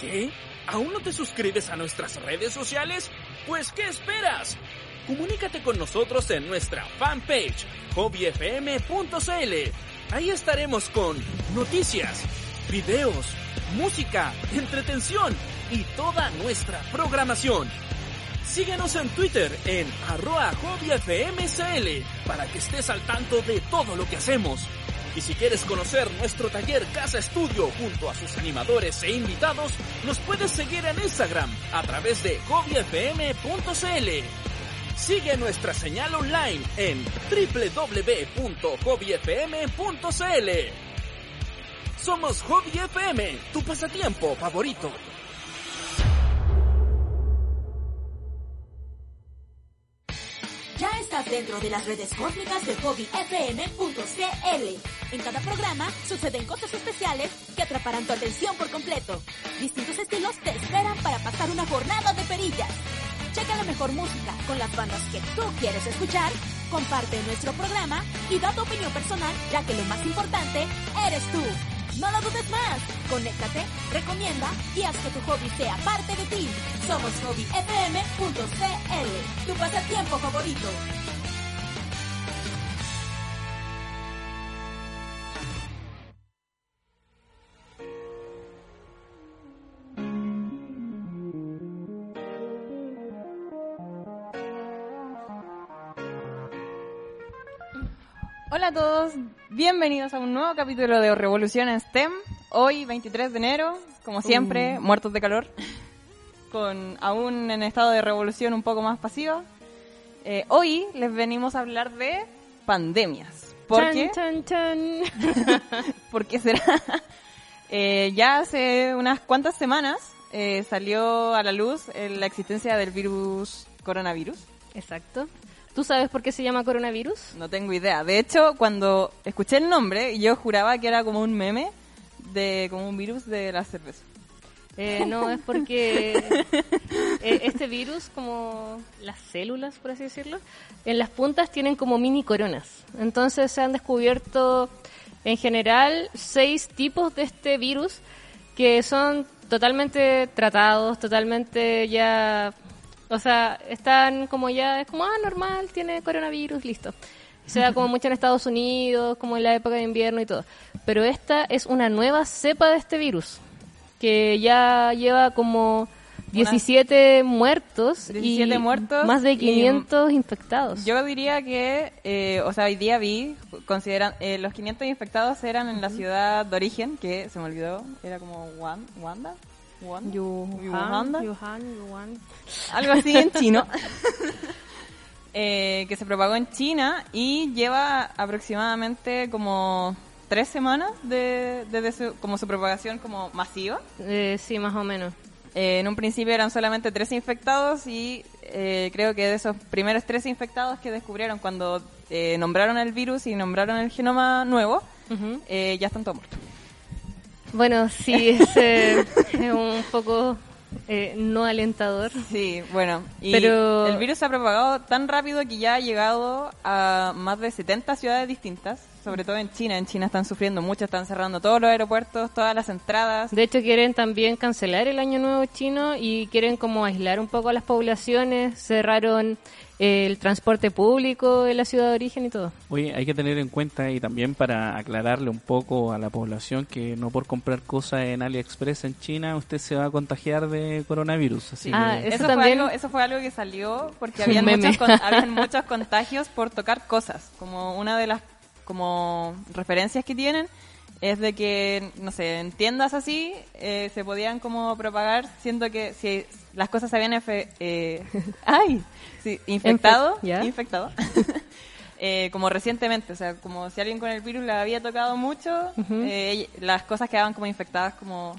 ¿Qué? ¿Aún no te suscribes a nuestras redes sociales? Pues ¿qué esperas? Comunícate con nosotros en nuestra fanpage hobbyfm.cl. Ahí estaremos con noticias, videos, música, entretención y toda nuestra programación. Síguenos en Twitter en arroba hobbyfmcl para que estés al tanto de todo lo que hacemos. Y si quieres conocer nuestro taller Casa Estudio junto a sus animadores e invitados, nos puedes seguir en Instagram a través de hobbyfm.cl. Sigue nuestra señal online en www.hobbyfm.cl. Somos Hobby FM, tu pasatiempo favorito. Dentro de las redes cósmicas de hobbyfm.cl. En cada programa suceden cosas especiales que atraparán tu atención por completo. Distintos estilos te esperan para pasar una jornada de perillas. Checa la mejor música con las bandas que tú quieres escuchar, comparte nuestro programa y da tu opinión personal, ya que lo más importante eres tú. No lo dudes más. Conéctate, recomienda y haz que tu hobby sea parte de ti. Somos hobbyfm.cl, tu pasatiempo favorito. Hola a todos, bienvenidos a un nuevo capítulo de Revolución en STEM. Hoy, 23 de enero, como siempre, muertos de calor, con aún en estado de revolución un poco más pasiva. Eh, hoy les venimos a hablar de pandemias. ¿Por qué? Chan, chan, ¿Por qué será? Eh, ya hace unas cuantas semanas eh, salió a la luz eh, la existencia del virus coronavirus. Exacto. ¿Tú sabes por qué se llama coronavirus? No tengo idea. De hecho, cuando escuché el nombre, yo juraba que era como un meme de como un virus de la cerveza. Eh, no, es porque eh, este virus, como las células, por así decirlo, en las puntas tienen como mini coronas. Entonces se han descubierto en general seis tipos de este virus que son totalmente tratados, totalmente ya... O sea, están como ya, es como, ah, normal, tiene coronavirus, listo. Se da como mucho en Estados Unidos, como en la época de invierno y todo. Pero esta es una nueva cepa de este virus, que ya lleva como 17 muertos 17 y muertos más de y- 500 infectados. Yo diría que, eh, o sea, hoy día vi, consideran, eh, los 500 infectados eran en la ciudad de origen, que se me olvidó, era como Wan- Wanda. Wanda? Wuhan, Wuhan. algo así en chino, eh, que se propagó en China y lleva aproximadamente como tres semanas de, desde su, como su propagación como masiva. Eh, sí, más o menos. Eh, en un principio eran solamente tres infectados y eh, creo que de esos primeros tres infectados que descubrieron cuando eh, nombraron el virus y nombraron el genoma nuevo, Ujú. eh, ya están todos muertos. Bueno, sí, es, eh, es un poco eh, no alentador. Sí, bueno, y Pero- el virus se ha propagado tan rápido que ya ha llegado a más de 70 ciudades distintas, sobre todo en China. En China están sufriendo mucho, están cerrando todos los aeropuertos, todas las entradas. De hecho, quieren también cancelar el Año Nuevo chino y quieren como aislar un poco a las poblaciones. Cerraron eh, el transporte público en la ciudad de origen y todo. Oye, hay que tener en cuenta y también para aclararle un poco a la población que no por comprar cosas en AliExpress en China usted se va a contagiar de coronavirus. Así Ah, que Eso Eso, fue algo, eso fue algo que salió porque habían muchos, con- habían muchos contagios por tocar cosas. Como una de las como referencias que tienen es de que, no sé, en tiendas así eh, se podían como propagar, siendo que si las cosas se habían efe- eh, ay, sí, infectado, infectado, eh, como recientemente, o sea, como si alguien con el virus le había tocado mucho, eh, las cosas quedaban como infectadas como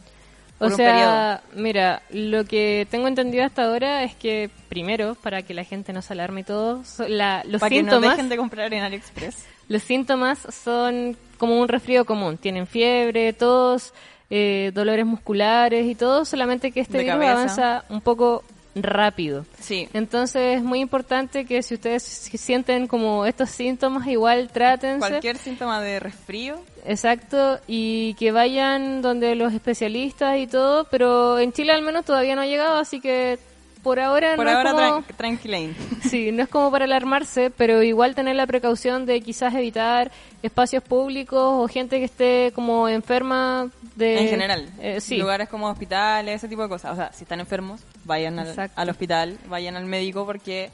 por O un sea, mira, lo que tengo entendido hasta ahora es que primero, para que la gente no se alarme y todo, so- la- los para que no síntomas, dejen de comprar en AliExpress. Los síntomas son como un resfrío común. Tienen fiebre, tos, eh, dolores musculares y todo, solamente que este virus cabeza. avanza un poco rápido. Sí. Entonces es muy importante que si ustedes si sienten como estos síntomas, igual trátense. Cualquier síntoma de resfrío. Exacto, y que vayan donde los especialistas y todo, pero en Chile al menos todavía no ha llegado, así que por ahora Por no ahora es como... tran- tranquilain. Sí, no es como para alarmarse, pero igual tener la precaución de quizás evitar espacios públicos o gente que esté como enferma de... En general. Eh, sí, Lugares como hospitales, ese tipo de cosas. O sea, si están enfermos, vayan al, hospital, vayan al médico porque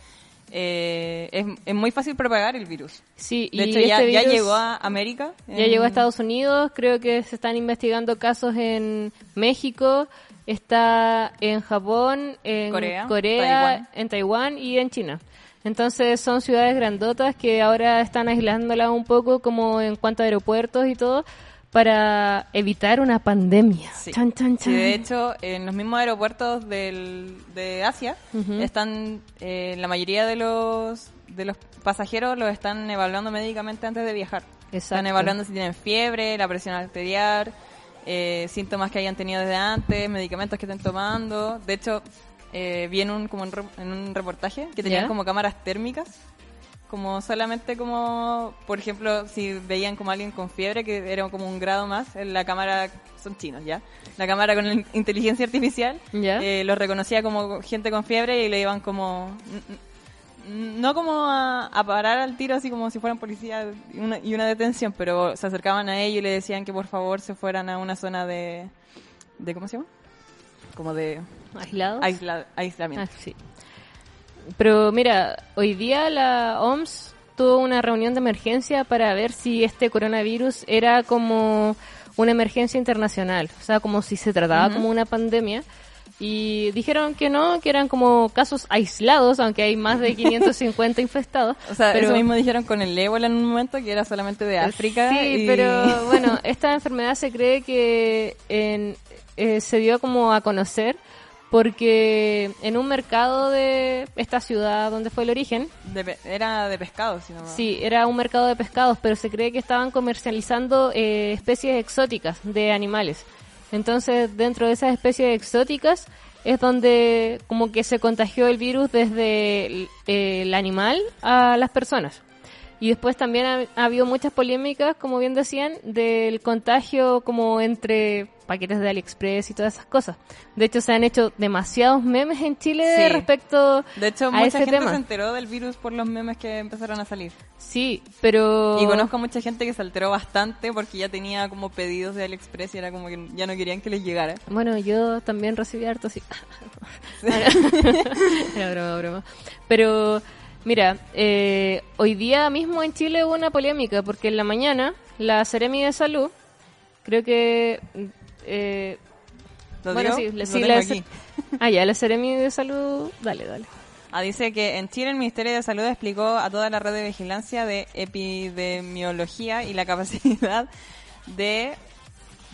eh, es, es muy fácil propagar el virus. sí, De y hecho, ya, este ya virus llegó a América. Ya en- llegó a Estados Unidos, creo que se están investigando casos en México, está en Japón, en Corea, Corea, Taiwán. en Taiwán y en China. Entonces son ciudades grandotas que ahora están aislándolas un poco como en cuanto a aeropuertos y todo para evitar una pandemia. Sí. Chan, chan, Sí, de hecho, en los mismos aeropuertos del, de Asia están eh, la mayoría de los de los pasajeros los están evaluando médicamente antes de viajar. Están Exacto. evaluando si tienen fiebre, la presión arterial, eh, síntomas que hayan tenido desde antes, medicamentos que estén tomando. De hecho, eh, vi en un, como en, en un reportaje que tenían ¿Ya? como cámaras térmicas como solamente como, por ejemplo, si veían como alguien con fiebre, que era como un grado más, en la cámara, son chinos ya, la cámara con la inteligencia artificial, Ya. eh, los reconocía como gente con fiebre y le iban como, no como a, a parar al tiro así como si fueran policía y una, y una detención, pero se acercaban a ellos y le decían que por favor se fueran a una zona de, de ¿cómo se llama? Como de ¿Aislados? aisla- aislamiento. Ah, sí. Pero mira, hoy día la OMS tuvo una reunión de emergencia para ver si este coronavirus era como una emergencia internacional, o sea, como si se trataba como una pandemia. Y dijeron que no, que eran como casos aislados, aunque hay más de 550 infectados. O sea, pero- eso mismo dijeron con el ébola en un momento, que era solamente de África. Sí, y- pero bueno, esta enfermedad se cree que en- eh, se dio como a conocer porque en un mercado de esta ciudad donde fue el origen, de era de pescado, si no me- sí, era un mercado de pescados, pero se cree que estaban comercializando eh, especies exóticas de animales. Entonces, dentro de esas especies exóticas es donde como que se contagió el virus desde el, animal a las personas. Y después también ha habido muchas polémicas, como bien decían, del contagio como entre paquetes de AliExpress y todas esas cosas. De hecho, se han hecho demasiados memes en Chile Sí. respecto De hecho, a mucha gente tema. se enteró del virus por los memes que empezaron a salir. Sí, pero... Y conozco a mucha gente que se alteró bastante porque ya tenía como pedidos de AliExpress y era como que ya no querían que les llegara. Bueno, yo también recibí harto, sí. Era broma, broma. Pero, mira, eh, hoy día mismo en Chile hubo una polémica porque en la mañana la Seremi de Salud, creo que... Eh, ¿Lo bueno, digo? sí, Lo sí, la, aquí. Ah, ya, la Seremi de Salud... Dale, dale. Ah, dice que en Chile el Ministerio de Salud explicó a toda la red de vigilancia de epidemiología y la capacidad de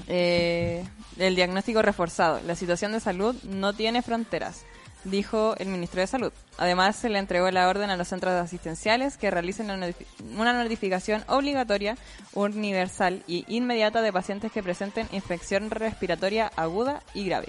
eh, el diagnóstico reforzado. La situación de salud no tiene fronteras, dijo el ministro de Salud. Además, se le entregó la orden a los centros asistenciales que realicen una notificación obligatoria, universal y inmediata de pacientes que presenten infección respiratoria aguda y grave.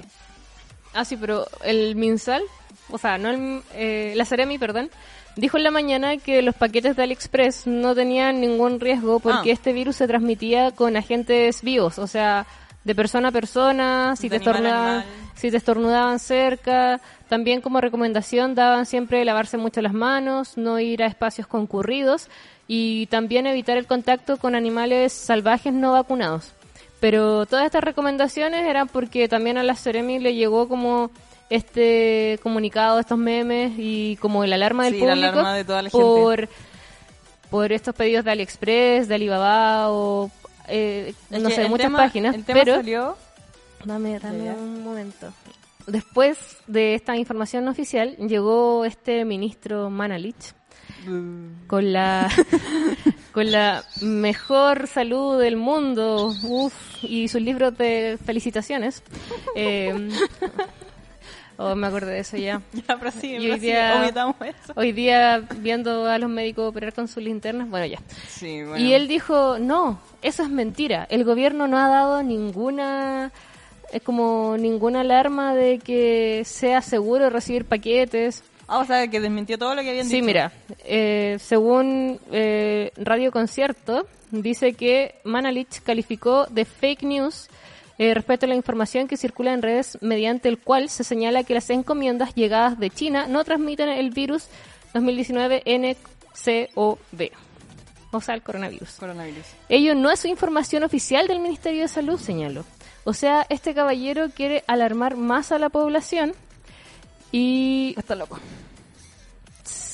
Ah, sí, pero el MinSal, o sea, no el, eh, la Seremi, perdón, dijo en la mañana que los paquetes de AliExpress no tenían ningún riesgo porque Ah. este virus se transmitía con agentes vivos, o sea, de persona a persona, si De te estornudaban, si te estornudaban cerca, también como recomendación daban siempre lavarse mucho las manos, no ir a espacios concurridos y también evitar el contacto con animales salvajes no vacunados. Pero todas estas recomendaciones eran porque también a la Ceremi le llegó como este comunicado, estos memes y como el alarma del Sí, la público alarma de toda la gente. por por estos pedidos de AliExpress, de Alibaba o eh, no sé, muchas tema- páginas, El tema pero salió dame dame un momento. Después de esta información oficial llegó este ministro Manalich con la con la mejor salud del mundo uf, y sus libros de felicitaciones eh, oh, me acordé de eso ya Ya, pero sí, Y hoy sí, día- eso. hoy día viendo a los médicos operar con sus linternas bueno ya Sí, bueno. y él dijo no eso es mentira el gobierno no ha dado ninguna es como ninguna alarma de que sea seguro recibir paquetes. Ah, o sea, que desmintió todo lo que habían Sí, dicho. mira, eh, según eh, Radio Concierto, dice que Manalich calificó de fake news eh, respecto a la información que circula en redes mediante el cual se señala que las encomiendas llegadas de China no transmiten el virus 2019 NCOV, o sea, el coronavirus. Coronavirus. Ello no es información oficial del Ministerio de Salud, señaló. O sea, este caballero quiere alarmar más a la población y Está loco.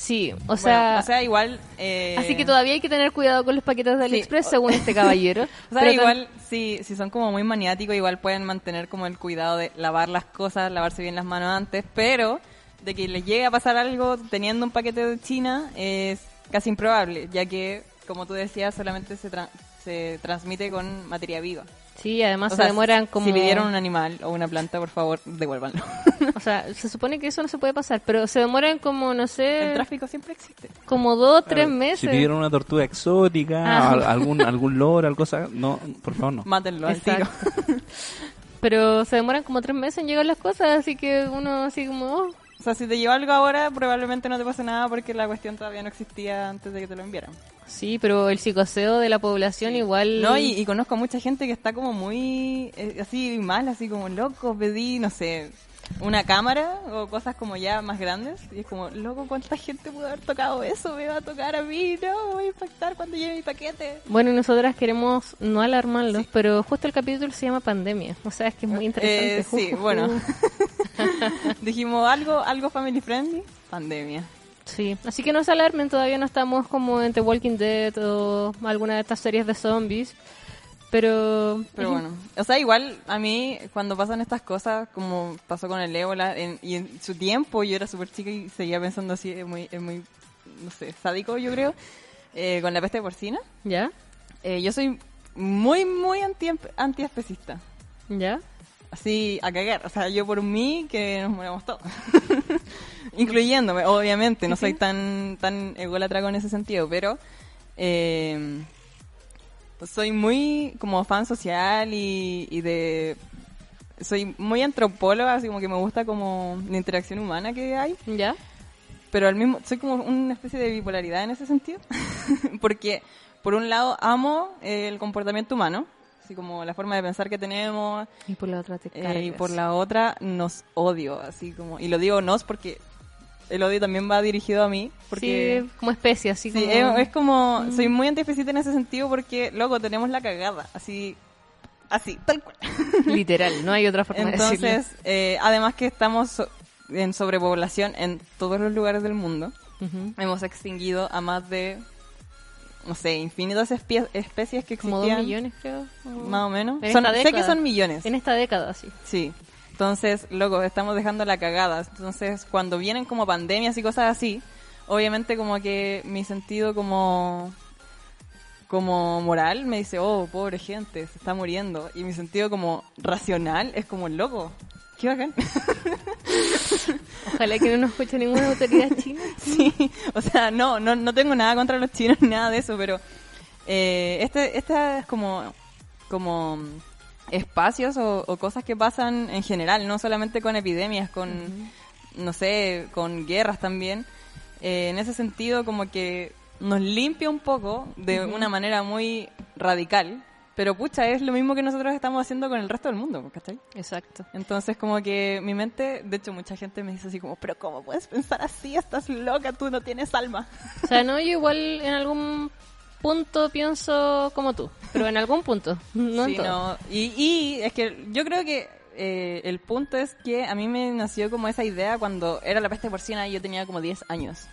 Sí, o Bueno, sea, o sea, igual... eh, así que todavía hay que tener cuidado con los paquetes de AliExpress, o- según este caballero. O sea, Pero igual, si, si son como muy maniáticos, igual pueden mantener como el cuidado de lavar las cosas, lavarse bien las manos antes, pero de que les llegue a pasar algo teniendo un paquete de China es casi improbable, ya que, como tú decías, solamente se, tra- se transmite con materia viva. Sí, además O se sea, demoran como... Si pidieron un animal o una planta, por favor, devuélvanlo. O sea, se supone que eso no se puede pasar, pero se demoran como, no El sé, tráfico siempre existe. como dos, tres Claro, meses. Si pidieron una tortuga exótica, Ah. al- algún algún loro, algo cosa, no, por favor no. Mátenlo al tiro. Pero se demoran como tres meses en llegar las cosas, así que uno así como... oh, O sea, si te llevo algo ahora, probablemente no te pase nada porque la cuestión todavía no existía antes de que te lo enviaran. Sí, pero el psicoseo de la población igual... No, y, y conozco a mucha gente que está como muy eh, así mal, así como loco, pedí, no sé, una cámara o cosas como ya más grandes. Y es como, loco, ¿cuánta gente pudo haber tocado eso? Me va a tocar a mí, no, me voy a impactar cuando llegue mi paquete. Bueno, nosotras queremos no alarmarlos, pero justo el capítulo se llama Pandemia. O sea, es que es muy interesante. Eh, sí, Ju, ju, bueno. Dijimos algo, algo family friendly, pandemia. Sí, así que no se alarmen, todavía no estamos como en The Walking Dead o alguna de estas series de zombies. Pero, Pero bueno, o sea, igual a mí cuando pasan estas cosas, como pasó con el ébola, en, y en su tiempo yo era súper chica y seguía pensando así, es muy, es muy, no sé, sádico yo creo, eh, con la peste porcina. ¿Ya? Eh, yo soy muy, muy anti, antiespecista. ¿Ya? Así, a cagar. O sea, yo por mí que nos moramos todos. Incluyéndome, obviamente. No soy tan, tan ególatra con ese sentido, pero... eh, soy muy como fan social y, y de... Soy muy antropóloga, así como que me gusta como la interacción humana que hay ¿Ya? pero al mismo soy como una especie de bipolaridad en ese sentido porque por un lado amo el comportamiento humano así como la forma de pensar que tenemos. Y por la otra te eh, y por la otra nos odio así como y lo digo nos porque el odio también va dirigido a mí porque Sí, como especie, así Sí, como... es, es como soy muy antiespecista en ese sentido porque luego tenemos la cagada así así tal cual. Literal, no hay otra forma de decirlo. entonces eh, además que estamos en sobrepoblación en todos los lugares del mundo hemos extinguido a más de, no sé, infinitas especies que Como existían. dos millones, creo. Más o menos. En Son- sé que son millones. En esta década, sí. Sí. Entonces, loco, estamos dejando la cagada. Entonces, cuando vienen como pandemias y cosas así, obviamente como que mi sentido como como moral me dice, oh, pobre gente, se está muriendo. Y mi sentido como racional es como loco. Qué bacán. Ojalá que no nos escuche ninguna autoridad china. Sí, o sea, no, no, no tengo nada contra los chinos ni nada de eso, pero eh, este, este es como, como espacios o, o cosas que pasan en general, no solamente con epidemias, con, no sé, con guerras también. Eh, en ese sentido, como que nos limpia un poco de una manera muy radical, pero pucha, es lo mismo que nosotros estamos haciendo con el resto del mundo, ¿cachai? Exacto. Entonces, como que mi mente, de hecho, mucha gente me dice así como, pero ¿cómo puedes pensar así? Estás loca, tú no tienes alma. O sea, no, yo igual en algún punto pienso como tú, pero en algún punto, no en Sí, todo. no. Y, y es que yo creo que eh, el punto es que a mí me nació como esa idea cuando era la peste porcina y yo tenía como 10 años.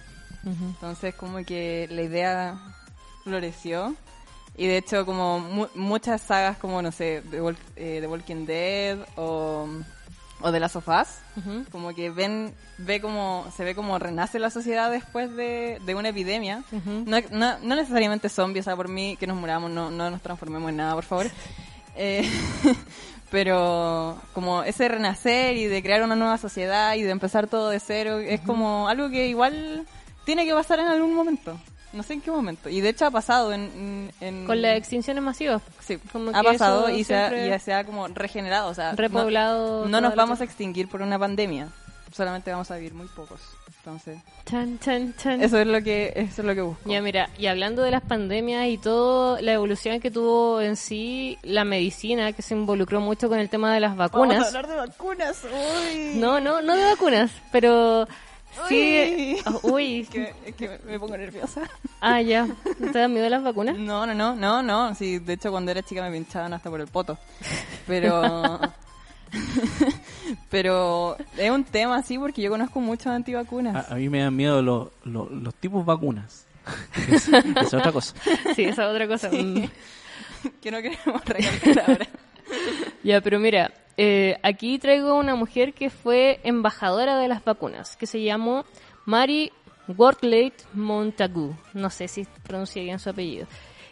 Entonces, como que la idea floreció. Y de hecho, como mu- muchas sagas como, no sé, The, eh, The Walking Dead o, o The Last of Us, Ujú. como que ven ve como se ve como renace la sociedad después de, de una epidemia Ujú. no, no, no necesariamente zombies o sea por mí que nos muramos no, no nos transformemos en nada por favor Eh, pero como ese renacer y de crear una nueva sociedad y de empezar todo de cero es como algo que igual tiene que pasar en algún momento No sé en qué momento. Y de hecho ha pasado en... en- Con las extinciones masivas. Sí, como ha que pasado y se, ha, y se ha como regenerado. O sea, Repoblado No, nos vamos a extinguir por una pandemia. Solamente vamos a vivir muy pocos. Entonces, Chan, chan, chan. eso es lo que eso es lo que busco. Ya, mira, y hablando de las pandemias y todo, la evolución que tuvo en sí la medicina, que se involucró mucho con el tema de las vacunas. de vacunas. Uy. No, no, no de vacunas, pero sí. Uy. Oh, uy. Es que, es que me pongo nerviosa. Ah, ya. ¿Te da miedo las vacunas? No, no, no, no, no. Sí, de hecho cuando era chica me pinchaban hasta por el poto. Pero... Pero es un tema así porque yo conozco muchos antivacunas. A, a mí me dan miedo los, los, los tipos vacunas. Es- Esa es otra cosa. Sí, esa es otra cosa. Mm. Que no queremos recalcar ahora. Ya, pero mira, eh, aquí traigo una mujer que fue embajadora de las vacunas, que se llamó Mary Wortley Montagu. No sé si pronuncia bien su apellido.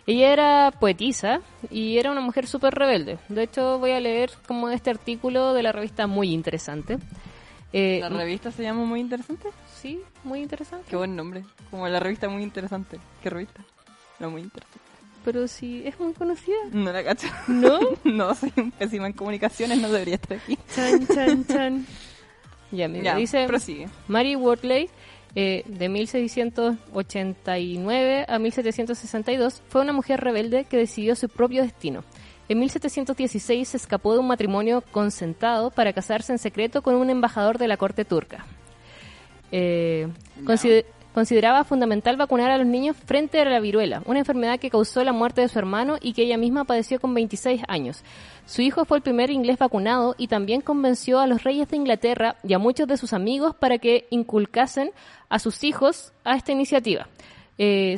Ella era poetisa y era una mujer súper rebelde. De hecho, voy a leer como este artículo de la revista muy interesante. Eh, La revista se llama Muy Interesante. Sí, muy interesante. Qué buen nombre. Como la revista Muy Interesante. ¿Qué revista? No, Muy Interesante. Pero sí, es muy conocida. No la cacho. ¿No? no, soy un pésima en comunicaciones, no debería estar aquí. Chan, chan, chan. Ya, mira, Ya, dice... prosigue. Mary Wortley, eh, de 1689 a 1762, fue una mujer rebelde que decidió su propio destino. En 1716 se escapó de un matrimonio consentado para casarse en secreto con un embajador de la corte turca. Eh, consideraba fundamental vacunar a los niños frente a la viruela, una enfermedad que causó la muerte de su hermano y que ella misma padeció con 26 años. Su hijo fue el primer inglés vacunado y también convenció a los reyes de Inglaterra y a muchos de sus amigos para que inculcasen a sus hijos a esta iniciativa. Eh,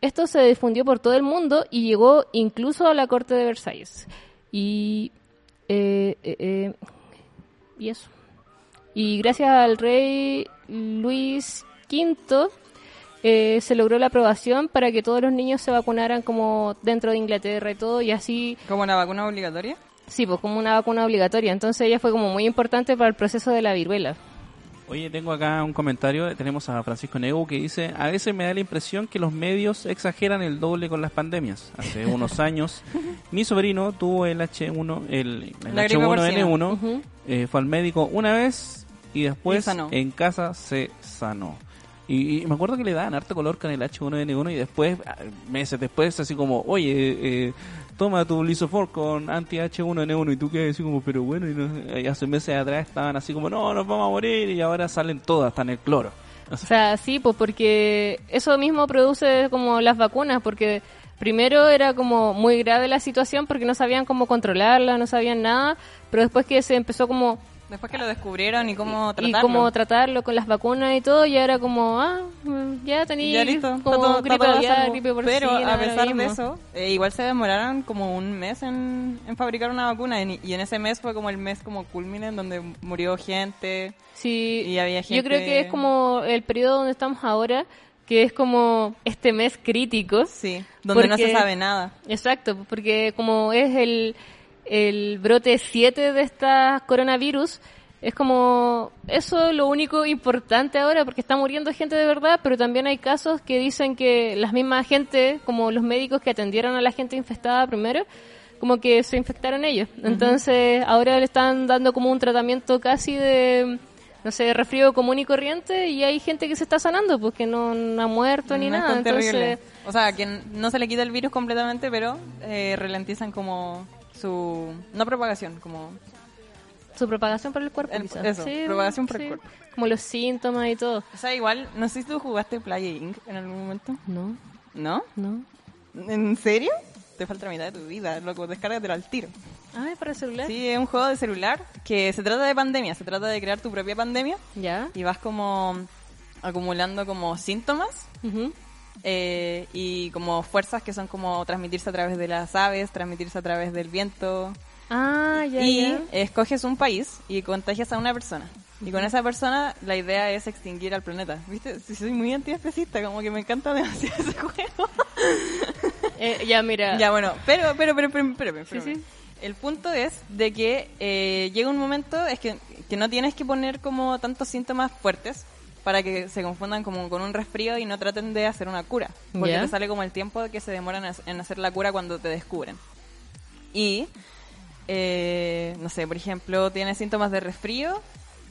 esto se difundió por todo el mundo y llegó incluso a la corte de Versalles. Y, eh, eh, y eso. Y gracias al rey Luis V eh, se logró la aprobación para que todos los niños se vacunaran como dentro de Inglaterra y todo, y así, ¿Como una vacuna obligatoria? sí, pues como una vacuna obligatoria. Entonces ella fue como muy importante para el proceso de la viruela. Oye, tengo acá un comentario. Tenemos a Francisco Nego que dice: A veces me da la impresión que los medios exageran el doble con las pandemias. Hace unos años, mi sobrino tuvo el H1, el, el La gripe H1N1, Ujú. eh, fue al médico una vez y después Y en casa se sanó. Y, me acuerdo que le daban harto color con el H1N1 y después, ah, meses después, así como, oye, eh, toma tu Lisofor con anti-H1N1 y tú quedas así como, pero bueno, y, no- y hace meses atrás estaban así como, no, nos vamos a morir y ahora salen todas, en el cloro. O sea, sí, pues porque eso mismo produce como las vacunas, porque primero era como muy grave la situación porque no sabían cómo controlarla, no sabían nada, pero después que se empezó como Después que lo descubrieron y cómo y tratarlo. cómo tratarlo con las vacunas y todo, ya era como, ah, ya tenía como gripe aviar, gripe porcina, Pero a pesar de eso, eh, igual se demoraron como un mes en, en fabricar una vacuna en- y en ese mes fue como el mes como culmine en donde murió gente. Sí, Y había yo creo gente- que es como el periodo donde estamos ahora, que es como este mes crítico. Sí, donde no se sabe nada. Exacto, porque como es el, el brote 7 de esta coronavirus, es como eso es lo único importante ahora, porque está muriendo gente de verdad, pero también hay casos que dicen que las mismas gente, como los médicos que atendieron a la gente infestada primero, como que se infectaron ellos. Entonces ahora le están dando como un tratamiento casi de, no sé, resfrío común y corriente y hay gente que se está sanando, porque no, no ha muerto ni No nada. tan terrible. Entonces, O sea, que no se le quita el virus completamente, pero eh, ralentizan como su... No propagación, como... Su propagación por el cuerpo, El- quizás. eso, propagación por el cuerpo. Como los síntomas y todo. O sea, igual, no sé si tú jugaste Playa Inc. en algún momento. No, ¿No? no. ¿En serio? Te falta la mitad de tu vida, loco, descárgatelo al tiro. Ah, ¿es para el celular? Sí, es un juego de celular que se trata de pandemia, se trata de crear tu propia pandemia Ya. y vas como acumulando como síntomas Ujú. Eh, y como fuerzas que son como transmitirse a través de las aves, transmitirse a través del viento. Ah, ya, y ya. escoges un país y contagias a una persona. Y con esa persona la idea es extinguir al planeta. ¿Viste? Soy muy antiespecista, como que me encanta demasiado ese juego. Eh, ya, mira. Ya, bueno, pero, pero, pero, pero, pero, pero, Sí, sí. El punto es de que eh, llega un momento, es que, que no tienes que poner como tantos síntomas fuertes, para que se confundan como con un resfrío y no traten de hacer una cura. Porque te sale como el tiempo que se demoran en hac- en hacer la cura cuando te descubren. Y, eh, no sé, por ejemplo, tienes síntomas de resfrío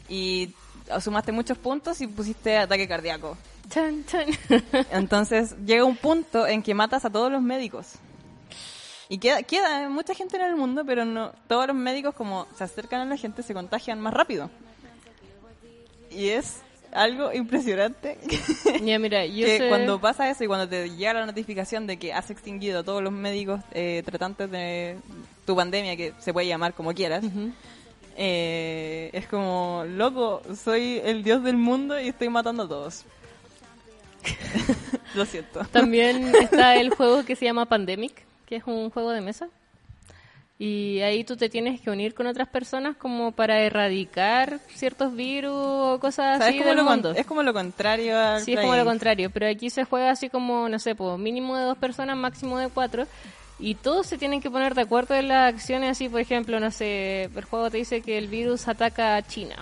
y sumaste muchos puntos y pusiste ataque cardíaco. Entonces llega un punto en que matas a todos los médicos. Y queda, queda mucha gente en el mundo, pero no todos los médicos como se acercan a la gente se contagian más rápido. Y es algo impresionante ya, mira, yo que sé- cuando pasa eso y cuando te llega la notificación de que has extinguido a todos los médicos eh, tratantes de tu pandemia, que se puede llamar como quieras, eh, es como, loco, soy el dios del mundo y estoy matando a todos. Lo siento. También está el juego que se llama Pandemic, que es un juego de mesa. Y ahí tú te tienes que unir con otras personas como para erradicar ciertos virus o cosas O sea, así es, como del lo, con- mundo. es como lo contrario al Sí, es como lo contrario, pero aquí se juega así como, no sé, pues mínimo de dos personas, máximo de cuatro, y todos se tienen que poner de acuerdo en las acciones, así por ejemplo, no sé, el juego te dice que el virus ataca a China.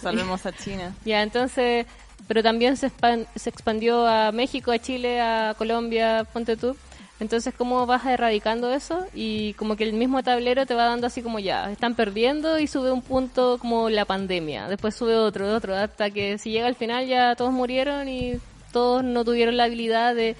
Salvemos a China. Ya, entonces, pero también se, expan- se expandió a México, a Chile, a Colombia, ponte tú. Entonces, ¿cómo vas erradicando eso? Y como que el mismo tablero te va dando así como ya, están perdiendo y sube un punto como la pandemia. Después sube otro, otro, hasta que si llega al final ya todos murieron y todos no tuvieron la habilidad de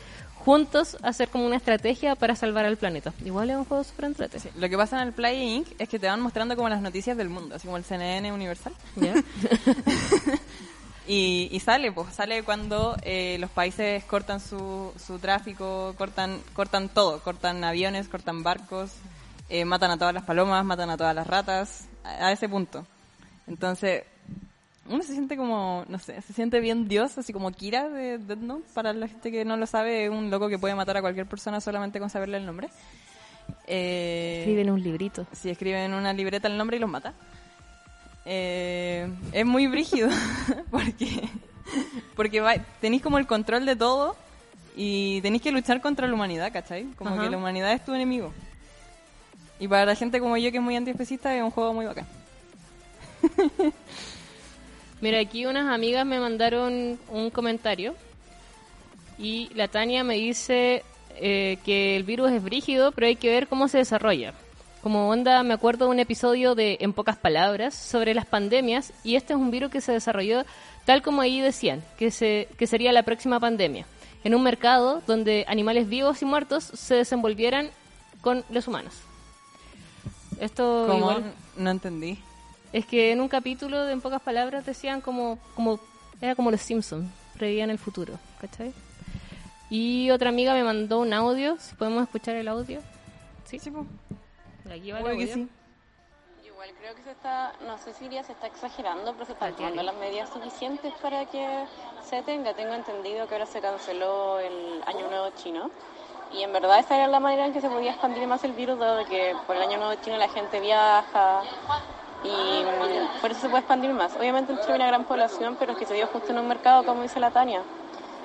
juntos hacer como una estrategia para salvar al planeta. Igual es un juego súper entretenido. Lo que pasa en el Play Inc. es que te van mostrando como las noticias del mundo, así como el CNN Universal. Y, y sale, pues sale cuando eh, los países cortan su, su tráfico, cortan, cortan todo, cortan aviones, cortan barcos, eh, matan a todas las palomas, matan a todas las ratas, a, a ese punto. Entonces, uno se siente como, no sé, se siente bien Dios, así como Kira de Note. Para la gente que no lo sabe, es un loco que puede matar a cualquier persona solamente con saberle el nombre. Eh, Escriben un librito. si escriben en una libreta el nombre y los mata. Eh, es muy brígido porque porque tenéis como el control de todo y tenéis que luchar contra la humanidad, ¿cachai? Como Ajá. que la humanidad es tu enemigo. Y para la gente como yo que es muy antiespecista es un juego muy bacán. Mira, aquí unas amigas me mandaron un comentario y la Tania me dice eh, que el virus es brígido, pero hay que ver cómo se desarrolla. Como onda, me acuerdo de un episodio de En pocas palabras sobre las pandemias y este es un virus que se desarrolló tal como ahí decían, que, se, que sería la próxima pandemia, en un mercado donde animales vivos y muertos se desenvolvieran con los humanos. Esto Como igual- no entendí. es que en un capítulo de En pocas palabras decían como, como era como los Simpsons, prevían el futuro, ¿cachai? Y otra amiga me mandó un audio, si podemos escuchar el audio. Sí, Sí, po. Aquí va que audio. sí. Yo igual creo que se está, no sé si diría se está exagerando, pero se están Tatiana. tomando las medidas suficientes para que se tenga. Tengo entendido que ahora se canceló el Año Nuevo chino. Y en verdad esa era la manera en que se podía expandir más el virus, dado que por el Año Nuevo chino la gente viaja y por eso se puede expandir más. Obviamente en Chile hay una gran población, pero es que se dio justo en un mercado, como dice la Tania.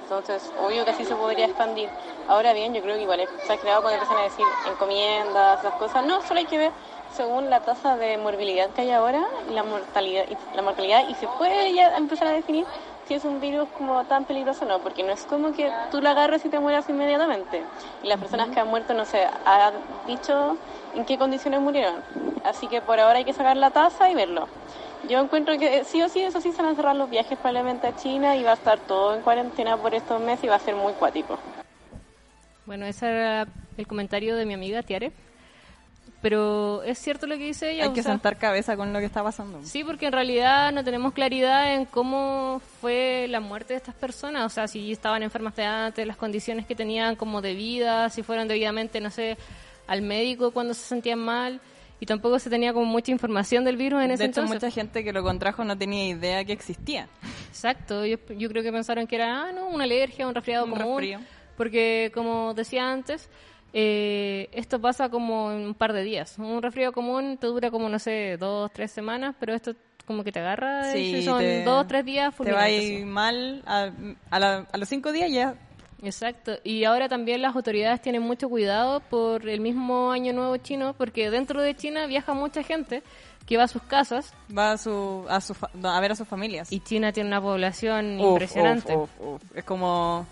Entonces, obvio que así se podría expandir. Ahora bien, yo creo que igual es exagerado cuando empiezan a decir encomiendas, esas cosas. No, solo hay que ver según la tasa de morbilidad que hay ahora la mortalidad la mortalidad y se puede ya empezar a definir si es un virus como tan peligroso o no, porque no es como que tú lo agarres y te mueras inmediatamente. Y las personas que han muerto no se ha dicho en qué condiciones murieron. Así que por ahora hay que sacar la tasa y verlo. Yo encuentro que sí o sí, eso sí, se van a cerrar los viajes probablemente a China y va a estar todo en cuarentena por estos meses y va a ser muy cuático. Bueno, ese era el comentario de mi amiga Tiare. Pero es cierto lo que dice ella. Hay o que sea, sentar cabeza con lo que está pasando. Sí, porque en realidad no tenemos claridad en cómo fue la muerte de estas personas, o sea, si estaban enfermas de antes, las condiciones que tenían como de vida, si fueron debidamente, no sé, al médico cuando se sentían mal, y tampoco se tenía como mucha información del virus en ese de hecho, entonces. mucha gente que lo contrajo no tenía idea que existía. Exacto, yo, yo creo que pensaron que era, ah, no, una alergia, un resfriado Un común, resfrío. porque como decía antes, eh, esto pasa como en un par de días. Un resfriado común te dura como, no sé, dos, tres semanas, pero esto como que te agarra y Sí, si son te- dos, tres días Te va a ir mal a, a la- a los cinco días ya Exacto. Y ahora también las autoridades tienen mucho cuidado por el mismo Año Nuevo chino, porque dentro de China viaja mucha gente que va a sus casas Va a, su, a, su a ver a sus familias. y China tiene una población Uf, impresionante. uf, uf, uf. Es como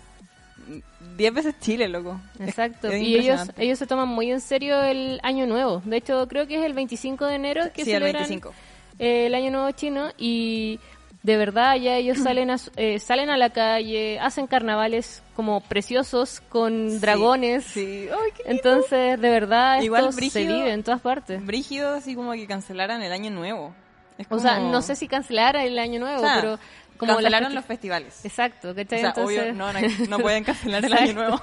10 veces Chile, loco. Exacto. Es y ellos, ellos se toman muy en serio el Año Nuevo. De hecho, creo que es el 25 de enero que Sí, el celebran 25. eh, el Año Nuevo chino y de verdad ya ellos salen a, eh, salen a la calle, hacen carnavales como preciosos con Sí, dragones. Sí. Ay, qué Entonces, de verdad, Igual esto se brígido. vive en todas partes. brígido, así como que cancelaran el año nuevo. Es O sea, como- no sé si cancelar el Año Nuevo, O sea, pero como cancelaron las los festivales. Exacto, O ¿cachai? sea, Entonces- obvio, no, no, no pueden cancelar el año nuevo.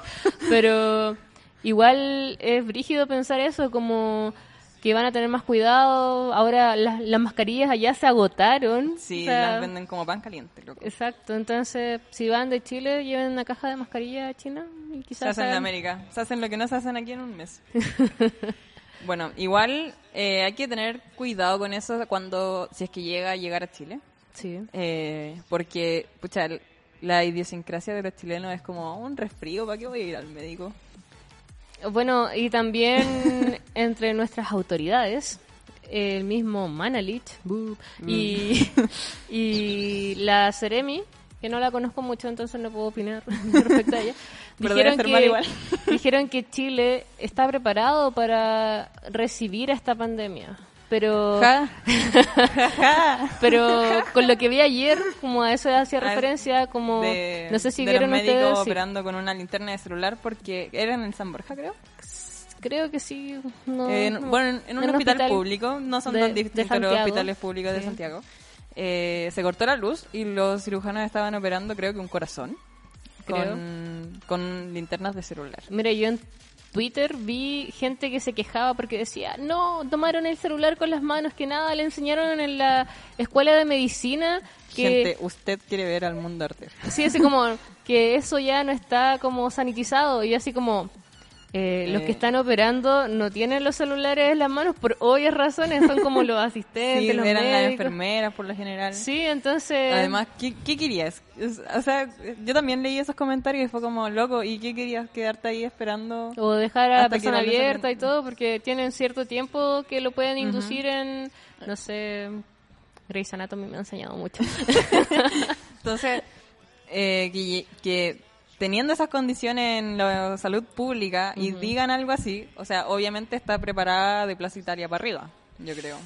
Pero igual es brígido pensar eso, como que van a tener más cuidado. Ahora las, las mascarillas allá se agotaron. Sí, O sea, las venden como pan caliente, loco. Exacto, entonces si van de Chile, lleven una caja de mascarilla a China y Se quizás hacen en América. Se hacen lo que no se hacen aquí en un mes. bueno, igual eh, hay que tener cuidado con eso cuando, si es que llega a llegar a Chile. Sí. Eh, porque, pucha, la idiosincrasia de los chilenos es como un resfrío. ¿Para qué voy a ir al médico? Bueno, y también entre nuestras autoridades, el mismo Manalich bu, y, y la Ceremi, que no la conozco mucho, entonces no puedo opinar respecto a ella, ser mal igual. dijeron que Chile está preparado para recibir esta pandemia. Pero, Ja. Pero con lo que vi ayer, como a eso hacía referencia, como de, no sé si de vieron los médicos ustedes, sí. operando con una linterna de celular porque eran en San Borja, creo. creo que sí. no- Eh, no. bueno, en, en un hospital, público, no son de- tan de distintos los hospitales públicos de Sí. Santiago. Eh, se cortó la luz y los cirujanos estaban operando, creo que un corazón, con, con linternas de celular. Mira, yo en Twitter vi gente que se quejaba porque decía, no, tomaron el celular con las manos, que nada, le enseñaron en la escuela de medicina que... Gente, usted quiere ver al mundo arder. Sí, así como que eso ya no está como sanitizado y así como... eh, los Eh. que están operando no tienen los celulares en las manos por obvias razones, son como los asistentes, Sí, los eran las enfermeras por lo general. Sí, entonces... Además, ¿qué, qué querías? O sea, yo también leí esos comentarios y fue como, loco, ¿y qué querías? ¿Quedarte ahí esperando? O dejar a la persona abierta y todo, porque tienen cierto tiempo que lo pueden inducir en, no sé, Grey's Anatomy me ha enseñado mucho. Entonces, eh, que, que teniendo esas condiciones en la salud pública y digan algo así, o sea, obviamente está preparada de Plaza Italia para arriba, yo creo.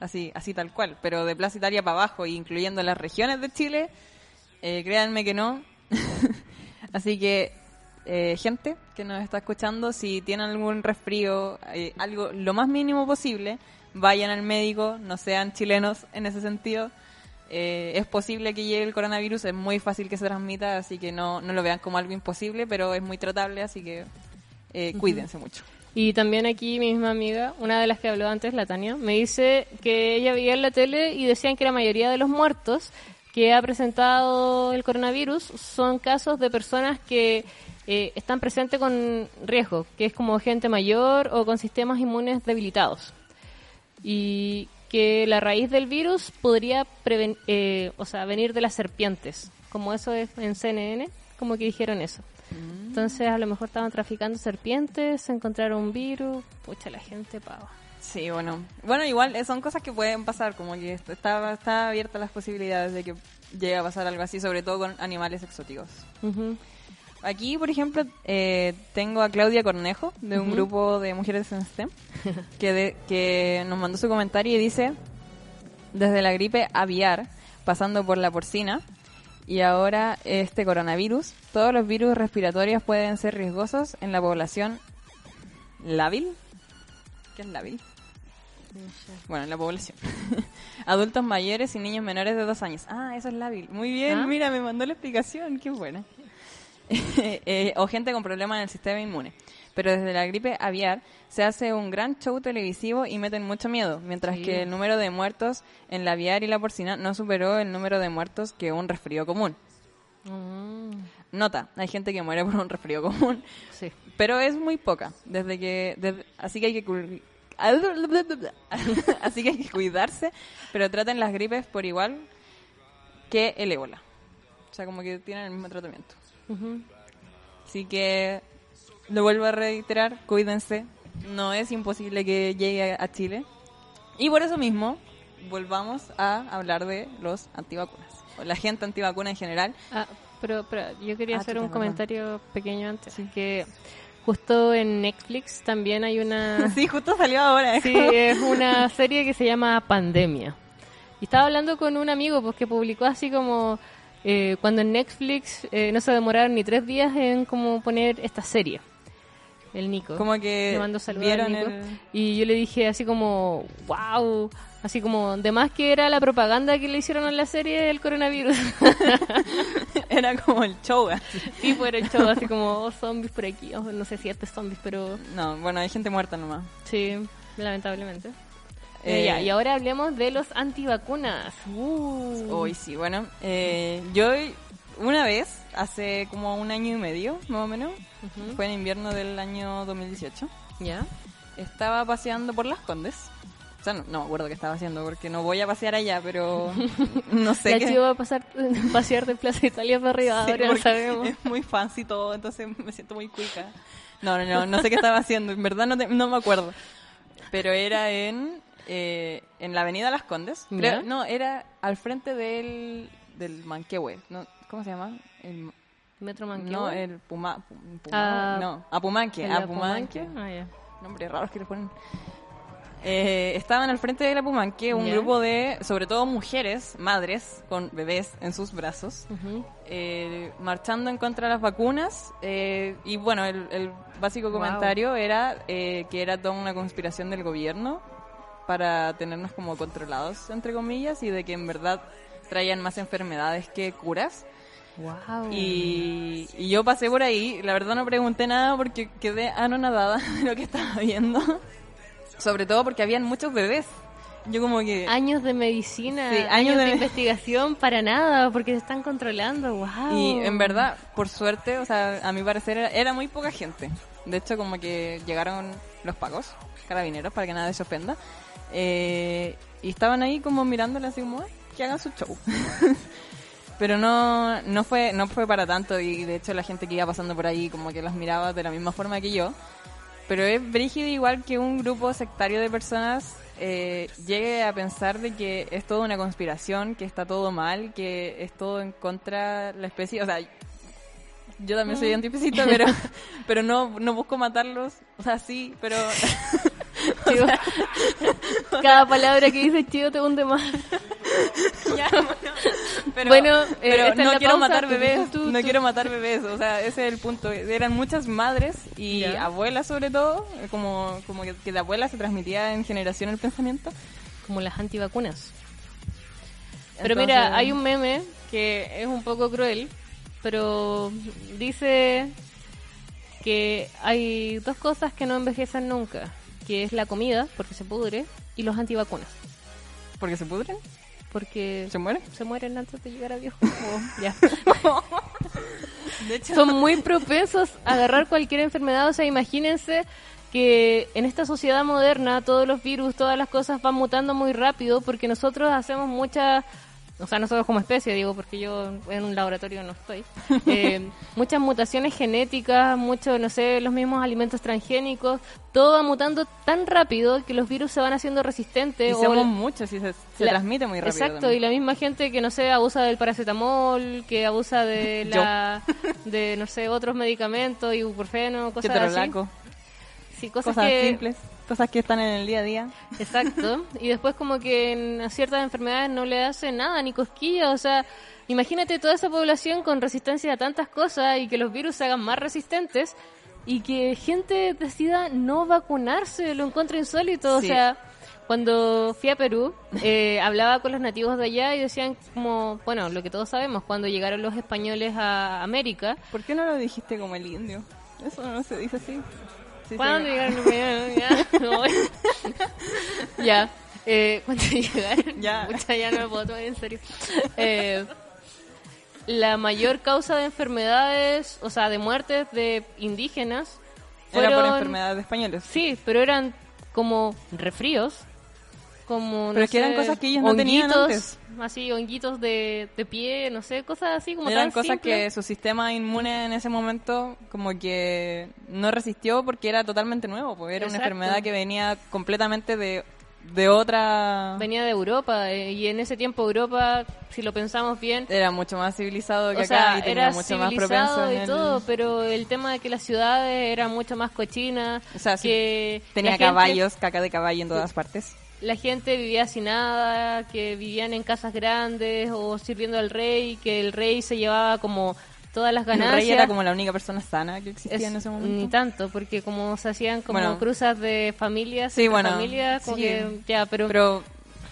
Así, así tal cual. Pero de Plaza Italia para abajo, incluyendo las regiones de Chile, eh, créanme que no. así que, eh, gente que nos está escuchando, si tienen algún resfrío, eh, algo lo más mínimo posible, vayan al médico, no sean chilenos en ese sentido. Eh, es posible que llegue el coronavirus, es muy fácil que se transmita, así que no, no lo vean como algo imposible, pero es muy tratable, así que eh, cuídense mucho. Y también aquí mi misma amiga, una de las que habló antes, la Tania, me dice que ella veía en la tele y decían que la mayoría de los muertos que ha presentado el coronavirus son casos de personas que eh, están presentes con riesgo, que es como gente mayor o con sistemas inmunes debilitados. Y que la raíz del virus podría preven- eh, o sea, venir de las serpientes, como eso es en CNN, como que dijeron eso. Entonces a lo mejor estaban traficando serpientes, se encontraron un virus, pucha la gente pava. Sí, bueno. Bueno, igual eh, son cosas que pueden pasar, como que est- está, está abierta las posibilidades de que llegue a pasar algo así, sobre todo con animales exóticos. Aquí, por ejemplo, eh, tengo a Claudia Cornejo, de un grupo de mujeres en STEM, que, de- que nos mandó su comentario y dice, desde la gripe aviar, pasando por la porcina, y ahora este coronavirus, todos los virus respiratorios pueden ser riesgosos en la población lábil. ¿Qué es lábil? Bueno, en la población. Adultos mayores y niños menores de dos años. Ah, eso es lábil. Muy bien, Ah. mira, me mandó la explicación. Qué buena. Eh, o gente con problemas en el sistema inmune. Pero desde la gripe aviar se hace un gran show televisivo y meten mucho miedo, mientras Sí. que el número de muertos en la aviar y la porcina no superó el número de muertos que un resfrío común. Mm, Nota, hay gente que muere por un resfrío común, sí. pero es muy poca, desde que desde- así que hay que cul- así que hay que cuidarse, pero traten las gripes por igual que el ébola. O sea, como que tienen el mismo tratamiento. Ujú. Así que lo vuelvo a reiterar, cuídense. No es imposible que llegue a Chile. Y por eso mismo, volvamos a hablar de los antivacunas. O la gente antivacuna en general. Ah, pero, pero yo quería Ah, hacer un comentario pequeño antes. Que justo en Netflix también hay una... Sí, justo salió ahora. Sí, es una serie que se llama Pandemia. Y estaba hablando con un amigo pues, que publicó así como eh, cuando en Netflix eh, no se demoraron ni tres días en como poner esta serie. El Nico. Como que Le mando saludos Nico. el- Y yo le dije así como, wow, así como, de más que era la propaganda que le hicieron a la serie del coronavirus. Era como el show. así. sí, fue el show, así como, oh, zombies por aquí, oh, no sé si este es zombies, pero No, bueno, hay gente muerta nomás. sí, lamentablemente. Eh, ya, y ahora hablemos de los antivacunas. Uh. Hoy sí, bueno. eh, yo una vez, hace como un año y medio, más o menos, Ujú. fue en invierno del año 2018, ¿Ya? estaba paseando por Las Condes. O sea, no, no me acuerdo qué estaba haciendo porque no voy a pasear allá, pero no sé qué. va a pasar, pasear de Plaza Italia para arriba, Sí, ahora lo sabemos. Es muy fancy todo, entonces me siento muy cuica. No, no, no, no sé qué estaba haciendo, en verdad no, te- no me acuerdo. Pero era en, eh, en la avenida Las Condes. No, era al frente del, del Manquehue. No, ¿Cómo se llama? El, Metro Manquehue. no, el Puma, Pu- Puma- Ah, no, Apumanque, ¿En la Apumanque. Pumanque? Ah, ya. Nombres raros que le ponen. Eh, estaban al frente de la Pumanque un grupo de, sobre todo mujeres, madres, con bebés en sus brazos, eh, marchando en contra de las vacunas. eh, y bueno, el, el básico Wow. comentario era eh, que era toda una conspiración del gobierno para tenernos como controlados, entre comillas, y de que en verdad traían más enfermedades que curas. Wow. Y, y yo pasé por ahí, la verdad no pregunté nada porque quedé anonadada de lo que estaba viendo. Sobre todo porque habían muchos bebés. Yo como que... años de medicina, Sí, años, años de, de- investigación para nada, porque se están controlando. Wow. Y en verdad, por suerte, o sea, a mi parecer era, era muy poca gente. De hecho, como que llegaron los pagos, carabineros, para que nadie se ofenda. Eh, y estaban ahí como mirándole así como, "Ay, que hagan su show. Pero no, no fue, no fue para tanto y de hecho la gente que iba pasando por ahí como que los miraba de la misma forma que yo. Pero es brígido igual que un grupo sectario de personas eh, llegue a pensar de que es toda una conspiración, que está todo mal, que es todo en contra de la especie. O sea, yo también soy antiespecista, pero, pero no, no busco matarlos. O sea, sí, pero... Cada palabra que dice chido te hunde más. Ya, bueno, pero, Bueno, eh, pero no quiero pausa. matar bebés, tú, no tú. quiero matar bebés, o sea, ese es el punto. Eran muchas madres y abuelas sobre todo, como, como que, que de abuela se transmitía en generación el pensamiento. Como las antivacunas. Pero Entonces- mira, hay un meme que es un poco cruel, pero dice que hay dos cosas que no envejecen nunca, que es la comida, porque se pudre, y los antivacunas, Porque se pudren, porque se mueren. se mueren antes de llegar a viejo. Oh, ya. De hecho, Son muy propensos a agarrar cualquier enfermedad, o sea, imagínense que en esta sociedad moderna todos los virus, todas las cosas van mutando muy rápido porque nosotros hacemos muchas, o sea, nosotros como especie, digo, porque yo en un laboratorio no estoy, eh, muchas mutaciones genéticas, muchos, no sé, los mismos alimentos transgénicos, todo va mutando tan rápido que los virus se van haciendo resistentes. y o somos la- muchos y se, se la- transmite muy rápido. Exacto, también. y la misma gente que, no sé, abusa del paracetamol, que abusa de la de, no sé, otros medicamentos, ibuprofeno, cosas así. Sí, cosas, cosas que... simples, cosas que están en el día a día. Exacto. Y después como que en- ciertas enfermedades no le hace nada, ni cosquilla, o sea... Imagínate toda esa población con resistencia a tantas cosas y que los virus se hagan más resistentes y que gente decida no vacunarse, lo encuentro insólito. Sí. O sea, cuando fui a Perú, eh, hablaba con los nativos de allá y decían como, bueno, lo que todos sabemos, cuando llegaron los españoles a América, ¿Por qué no lo dijiste como el indio? Eso no se dice así. Sí, ¿Cuándo llegaron españoles? Ya, me voy. ya. Eh, cuando llegaron, Ya. pucha, ya no me puedo tomar en serio. Eh, la mayor causa de enfermedades, o sea, de muertes de indígenas, Era por fueron- enfermedades de españoles. Sí, pero eran como refríos, como... Pero no es que eran sé, cosas que ellos no tenían antes. Así, honguitos de, de pie, no sé, cosas así como Eran tan cosas simples. que su sistema inmune en ese momento como que no resistió porque era totalmente nuevo, porque era una enfermedad que venía completamente de, de otra... Venía de Europa eh, y en ese tiempo Europa, si lo pensamos bien, Era mucho más civilizado que o acá sea, y tenía era mucho más propenso en y el- todo, pero el tema de que las ciudades eran mucho más cochinas, O sea, sí, que Tenía gente- caballos, caca de caballo en todas partes. La gente vivía sin nada, que vivían en casas grandes o sirviendo al rey, que el rey se llevaba como todas las El ganancias. rey era como la única persona sana que existía Es- en ese Ni momento. tanto, porque como se hacían como Bueno. cruzas de familias, Sí, bueno, familias, sí. ya, pero, Pero,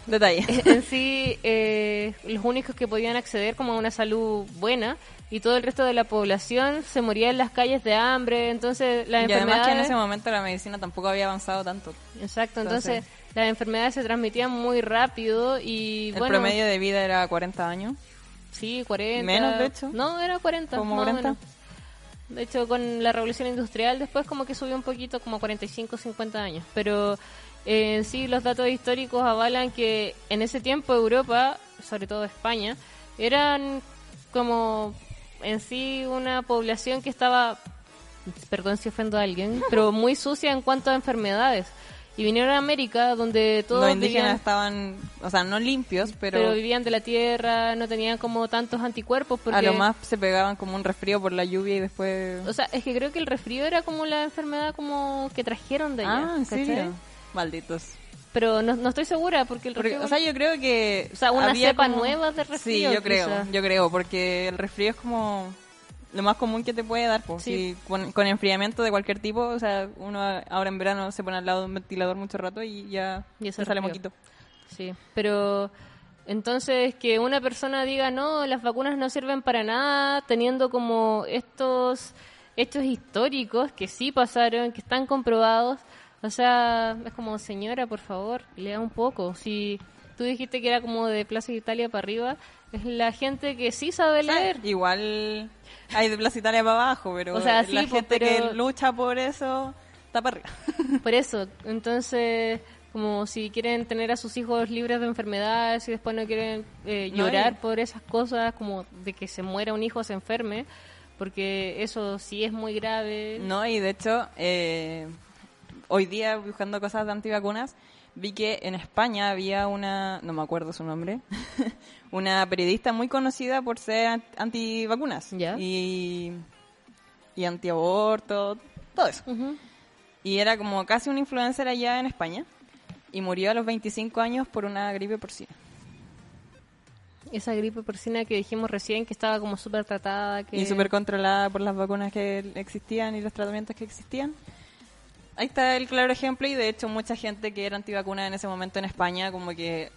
detalle. en sí eh, los únicos que podían acceder como a una salud buena y todo el resto de la población se moría en las calles de hambre, entonces las Y además que en enfermedades ese momento la medicina tampoco había avanzado tanto. Exacto, Entonces- entonces, las enfermedades se transmitían muy rápido y El bueno, promedio de vida era 40 años. sí, 40. Menos, de hecho. No, era 40. ¿Como más o 40? menos. De hecho, con la revolución industrial después como que subió un poquito, como 45, 50 años. Pero eh, sí los datos históricos avalan que en ese tiempo Europa, sobre todo España, eran como en sí una población que estaba, perdón si ofendo a alguien, pero muy sucia en cuanto a enfermedades. Y vinieron a América donde todos Los indígenas vivían- estaban, o sea, no limpios, pero, pero vivían de la tierra, no tenían como tantos anticuerpos porque a lo más se pegaban como un resfrío por la lluvia y después... o sea, es que creo que el resfrío era como la enfermedad como que trajeron de allá, ah, ¿en ¿cachai? serio? Malditos. Pero no, no estoy segura porque el Porque, resfrío o sea, yo creo que... O sea, una cepa como- nueva de Sí, resfrío, yo creo, quizá. yo creo, porque el resfrío es como lo más común que te puede dar, pues. Sí. Si con, con enfriamiento de cualquier tipo, o sea, uno ahora en verano se pone al lado de un ventilador mucho rato y ya Y eso le sale moquito. Sí, pero entonces que una persona diga no, las vacunas no sirven para nada, teniendo como estos hechos históricos que sí pasaron, que están comprobados, o sea, es como señora, por favor, lea un poco. Si tú dijiste que era como de Plaza Italia para arriba, es la gente que sí sabe O sea, leer. igual hay de Plaza Italia para abajo, pero O sea, la sí, gente pero- que lucha por eso está para arriba. Por eso, entonces, como si quieren tener a sus hijos libres de enfermedades y después no quieren eh, llorar por esas cosas, como de que se muera un hijo o se enferme, porque eso sí es muy grave. No, y de hecho, eh, hoy día buscando cosas de antivacunas, vi que en España había una, no me acuerdo su nombre, una periodista muy conocida por ser an- antivacunas Ya. y, y antiaborto, todo eso. Ujú. Y era como casi una influencer allá en España y murió a los 25 años por una gripe porcina. Esa gripe porcina que dijimos recién, que estaba como súper tratada. Que... y súper controlada por las vacunas que existían y los tratamientos que existían. Ahí está el claro ejemplo y de hecho mucha gente que era antivacuna en ese momento en España como que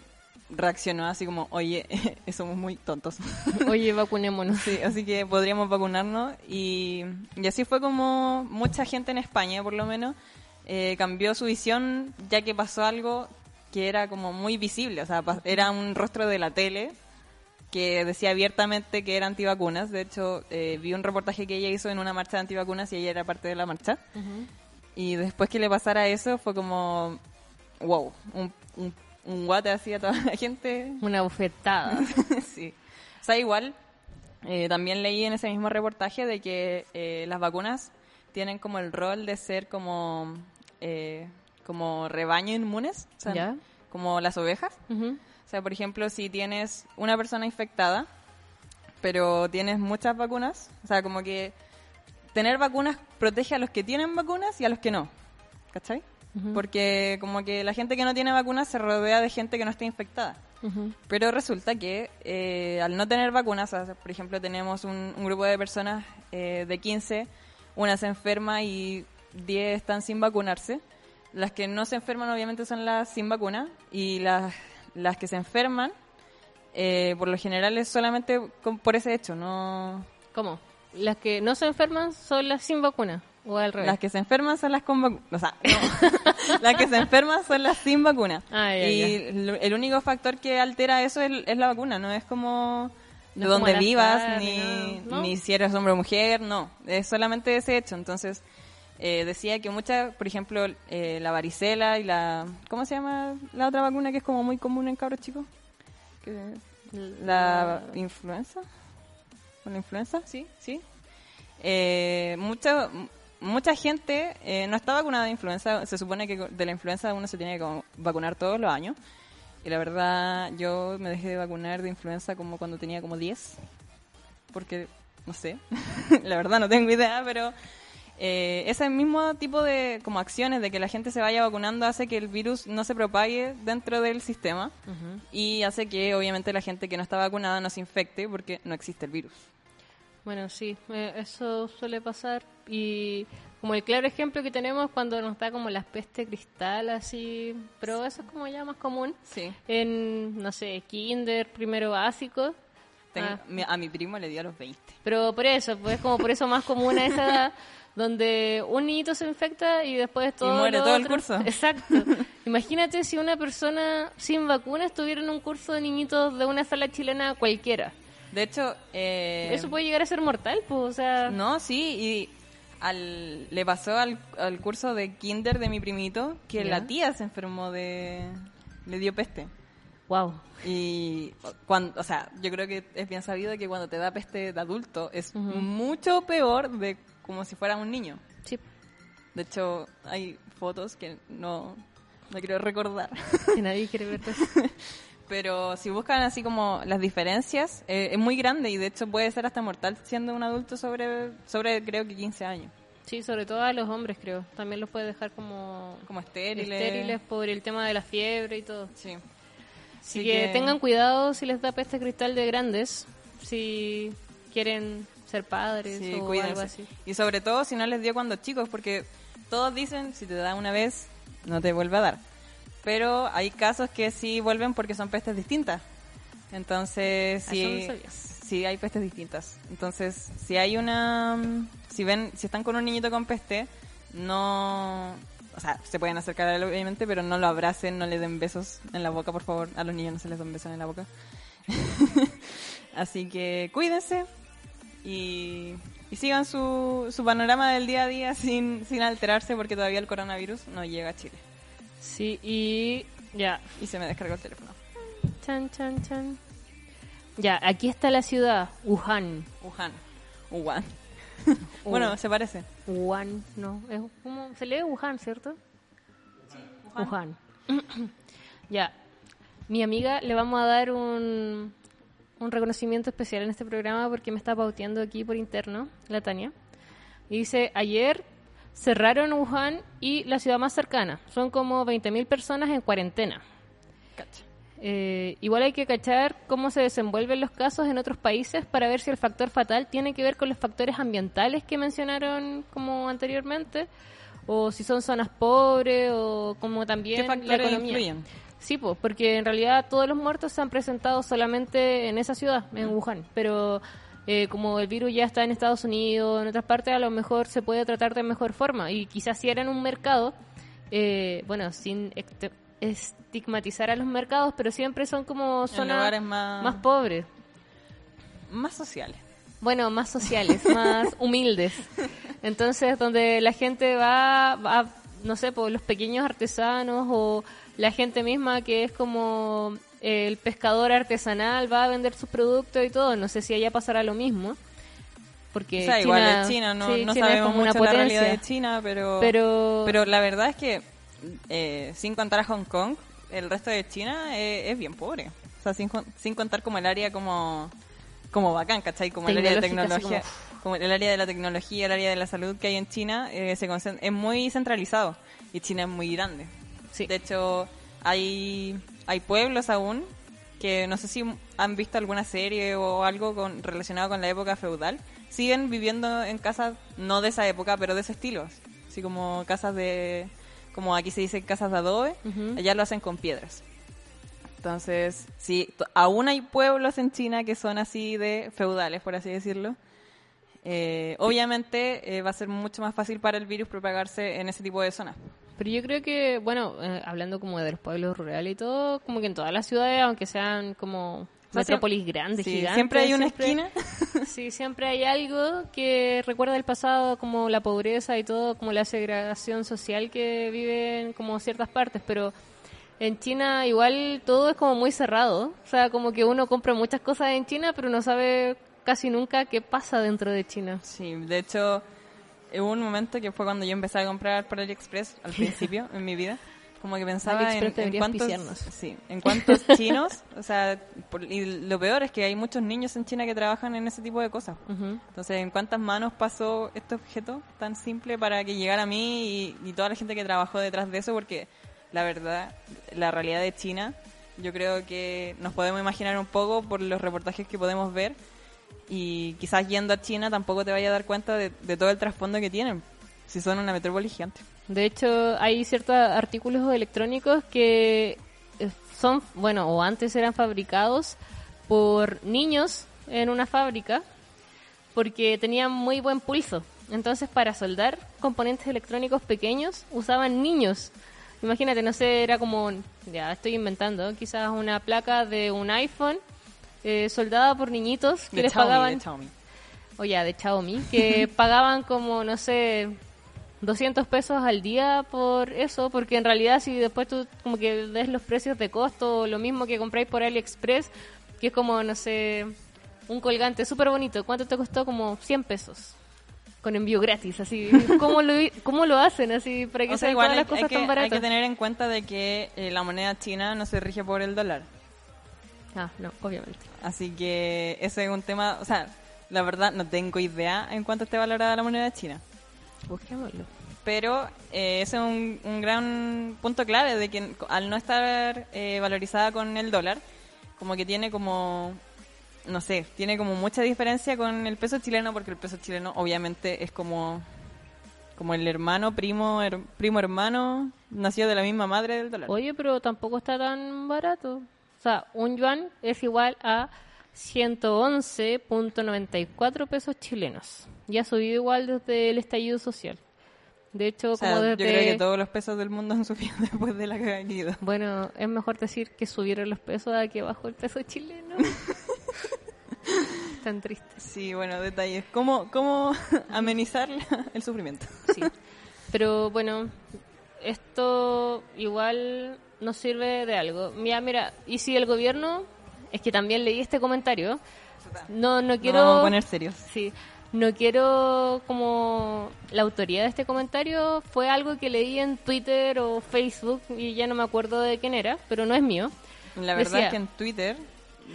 reaccionó así como, oye, somos muy tontos. Oye, vacunémonos. Sí, así que podríamos vacunarnos y, y así fue como mucha gente en España por lo menos eh, cambió su visión ya que pasó algo que era como muy visible, o sea, era un rostro de la tele que decía abiertamente que era antivacunas. De hecho, eh, vi un reportaje que ella hizo en una marcha de antivacunas y ella era parte de la marcha. Y después que le pasara eso fue como, wow, un, un, un guate así a toda la gente. Una bufetada. sí. O sea, igual, eh, también leí en ese mismo reportaje de que eh, las vacunas tienen como el rol de ser como, eh, como rebaño inmunes, o sea, Ya. como las ovejas. Ujú. O sea, por ejemplo, si tienes una persona infectada, pero tienes muchas vacunas, o sea, como que tener vacunas protege a los que tienen vacunas y a los que no. ¿Cachai? Porque como que la gente que no tiene vacunas se rodea de gente que no está infectada. Pero resulta que eh, al no tener vacunas, o sea, por ejemplo, tenemos un, un grupo de personas eh, de 15, una se enferma y 10 están sin vacunarse. Las que no se enferman obviamente son las sin vacuna y las, las que se enferman, eh, por lo general es solamente con- por ese hecho, no... ¿Cómo? Las que no se enferman son las sin vacuna. O al revés. Las que se enferman son las con vacuna. O sea, no. las que se enferman son las sin vacuna. Ah, ya, y el único factor que altera eso es, es la vacuna, no es como de No dónde vivas, ni, si eres hombre o mujer, no. Es solamente ese hecho. Entonces, eh, decía que muchas, por ejemplo, eh, la varicela y la... ¿Cómo se llama la otra vacuna que es como muy común en cabros chicos? Que- la influenza. ¿Con la influenza? Sí, sí. Eh, mucha, mucha gente eh, no está vacunada de influenza. Se supone que de la influenza uno se tiene que vacunar todos los años. Y la verdad, yo me dejé de vacunar de influenza como cuando tenía como 10. Porque, no sé, la verdad no tengo idea, pero eh, ese mismo tipo de como acciones de que la gente se vaya vacunando hace que el virus no se propague dentro del sistema y hace que obviamente la gente que no está vacunada no se infecte porque no existe el virus. Bueno, sí, eso suele pasar. Y como el claro ejemplo que tenemos cuando nos da como la peste cristal, así, pero eso es como ya más común. Sí. En, no sé, kinder, primero básico. Ah. a mi primo le dio a los 20. Pero por eso, pues como por eso más común a esa edad, donde un niñito se infecta y después todo muere lo todo el curso. Exacto. Imagínate si una persona sin vacuna estuviera en un curso de niñitos de una sala chilena cualquiera. De hecho, eh, Eso puede llegar a ser mortal, pues, o sea... No, sí, y al, le pasó al, al curso de kinder de mi primito que la tía se enfermó de... le dio peste. Wow. Y cuando, o sea, yo creo que es bien sabido que cuando te da peste de adulto es mucho peor de como si fuera un niño. Sí. De hecho, hay fotos que no, no quiero recordar. Que nadie quiere ver. Pero si buscan así como las diferencias, eh, es muy grande y de hecho puede ser hasta mortal siendo un adulto sobre, sobre creo que 15 años. Sí, sobre todo a los hombres, creo. También los puede dejar como Como estériles. estériles por el tema de la fiebre y todo. Sí. Así Así que, que- tengan cuidado si les da peste cristal de grandes, si quieren ser padres Sí, o cuídense. algo así. Y sobre todo si no les dio cuando chicos, porque todos dicen, si te da una vez, no te vuelve a dar. Pero hay casos que sí vuelven porque son pestes distintas. Entonces, Ah, no sí, sabía. sí hay pestes distintas. Entonces, si hay una... mm, Si ven, si están con un niñito con peste, no... O sea, se pueden acercar a él obviamente, pero no lo abracen, no le den besos en la boca, por favor. A los niños no se les dan besos en la boca. Así que cuídense y, y sigan su, su panorama del día a día sin, sin alterarse porque todavía el coronavirus no llega a Chile. Sí, y ya, Y se me descargó el teléfono. chan, chan, chan. Ya, aquí está la ciudad, Wuhan. Wuhan. Wuhan. bueno, se parece. Wuhan, no, es como, se lee Wuhan, ¿cierto? Wuhan. ya, mi amiga le vamos a dar un, un reconocimiento especial en este programa porque me está pauteando aquí por interno, la Tania. Y dice, ayer cerraron Wuhan y la ciudad más cercana. Son como 20.000 personas en cuarentena. Cacha. Eh, igual hay que cachar cómo se desenvuelven los casos en otros países para ver si el factor fatal tiene que ver con los factores ambientales que mencionaron como anteriormente o si son zonas pobres o como también ¿Qué la economía. Sí, pues, porque en realidad todos los muertos se han presentado solamente en esa ciudad, en Wuhan, pero eh, como el virus ya está en Estados Unidos, en otras partes, a lo mejor se puede tratar de mejor forma y quizás si era en un mercado, eh, bueno, sin este- estigmatizar a los mercados, pero siempre son como zonas lugares más- más pobres. Más sociales. Bueno, más sociales, más humildes. Entonces, donde la gente va, va no sé, por los pequeños artesanos o la gente misma que es como el pescador artesanal va a vender sus productos y todo. No sé si allá pasará lo mismo. Porque o sea, China, igual es China, no, sí, no China sabemos mucho la realidad de China, pero, Pero- pero la verdad es que eh, sin contar a Hong Kong, el resto de China eh, es bien pobre. O sea, sin, sin contar como el área como, como bacán, ¿cachai? Como el área de tecnología, como el área de la tecnología, el área de la salud que hay en China, eh, se concent- es muy centralizado y China es muy grande. Sí. De hecho, hay, hay pueblos aún que no sé si han visto alguna serie o algo con, relacionado con la época feudal, siguen viviendo en casas no de esa época, pero de ese estilo. Así como casas de, como aquí se dice casas de adobe, Ujú. allá lo hacen con piedras. Entonces, sí, aún hay pueblos en China que son así de feudales, por así decirlo. Eh, obviamente eh, va a ser mucho más fácil para el virus propagarse en ese tipo de zonas. Pero yo creo que, bueno, eh, hablando como de los pueblos rurales y todo, como que en todas las ciudades, aunque sean como metrópolis grandes, Sí, gigantes. siempre hay una siempre- esquina. Sí, siempre hay algo que recuerda el pasado, como la pobreza y todo, como la segregación social que viven como ciertas partes, pero en China igual todo es como muy cerrado. O sea, como que uno compra muchas cosas en China, pero no sabe casi nunca qué pasa dentro de China. Sí, de hecho, hubo un momento que fue cuando yo empecé a comprar por AliExpress al principio en mi vida. Como que pensaba en, cuántos, sí, en cuántos chinos, o sea, por- y lo peor es que hay muchos niños en China que trabajan en ese tipo de cosas. Entonces, ¿en cuántas manos pasó este objeto tan simple para que llegara a mí y, y toda la gente que trabajó detrás de eso? Porque la verdad, la realidad de China, yo creo que nos podemos imaginar un poco por los reportajes que podemos ver y quizás yendo a China tampoco te vaya a dar cuenta de, de todo el trasfondo que tienen, si son una metrópoli gigante. De hecho, hay ciertos artículos electrónicos que eh, son, bueno, o antes eran fabricados por niños en una fábrica porque tenían muy buen pulso. Entonces, para soldar componentes electrónicos pequeños, usaban niños. Imagínate, no sé, era como, ya estoy inventando, quizás una placa de un iPhone eh, soldada por niñitos que De les Xiaomi, pagaban de Xiaomi. o ya de Xiaomi, que pagaban como, no sé, 200 pesos al día por eso, porque en realidad si después tú como que ves los precios de costo, lo mismo que compráis por AliExpress, que es como, no sé, un colgante súper bonito, ¿cuánto te costó? Como 100 pesos. Con envío gratis, así. ¿Cómo lo, cómo lo hacen así para que O sea, sean igual todas hay, las cosas hay que, tan hay baratas? que tener en cuenta de que eh, la moneda china no se rige por el dólar. Ah, no, obviamente. Así que ese es un tema, o sea, la verdad no tengo idea en cuánto esté valorada la moneda china. Busquémoslo. Pero eh, ese es un, un gran punto clave de que al no estar eh, valorizada con el dólar, como que tiene como, no sé, tiene como mucha diferencia con el peso chileno, porque el peso chileno obviamente es como, como el hermano, primo, her- primo hermano, nacido de la misma madre del dólar. Oye, pero tampoco está tan barato. O sea, un yuan es igual a 111.94 pesos chilenos. Y ha subido igual desde el estallido social. De hecho, O sea, como yo desde... creo que todos los pesos del mundo han subido después de la caída. Bueno, es mejor decir que subieron los pesos a que bajó el peso chileno. Tan triste. Sí, bueno, detalles. ¿Cómo, cómo amenizar el sufrimiento? Sí. Pero bueno, esto igual nos sirve de algo. Mira, mira, y si el gobierno, es que también leí este comentario, no, no quiero... Vamos a poner serios. Sí, no quiero como la autoría de este comentario fue algo que leí en Twitter o Facebook y ya no me acuerdo de quién era, pero no es mío. La verdad Decía- es que en Twitter,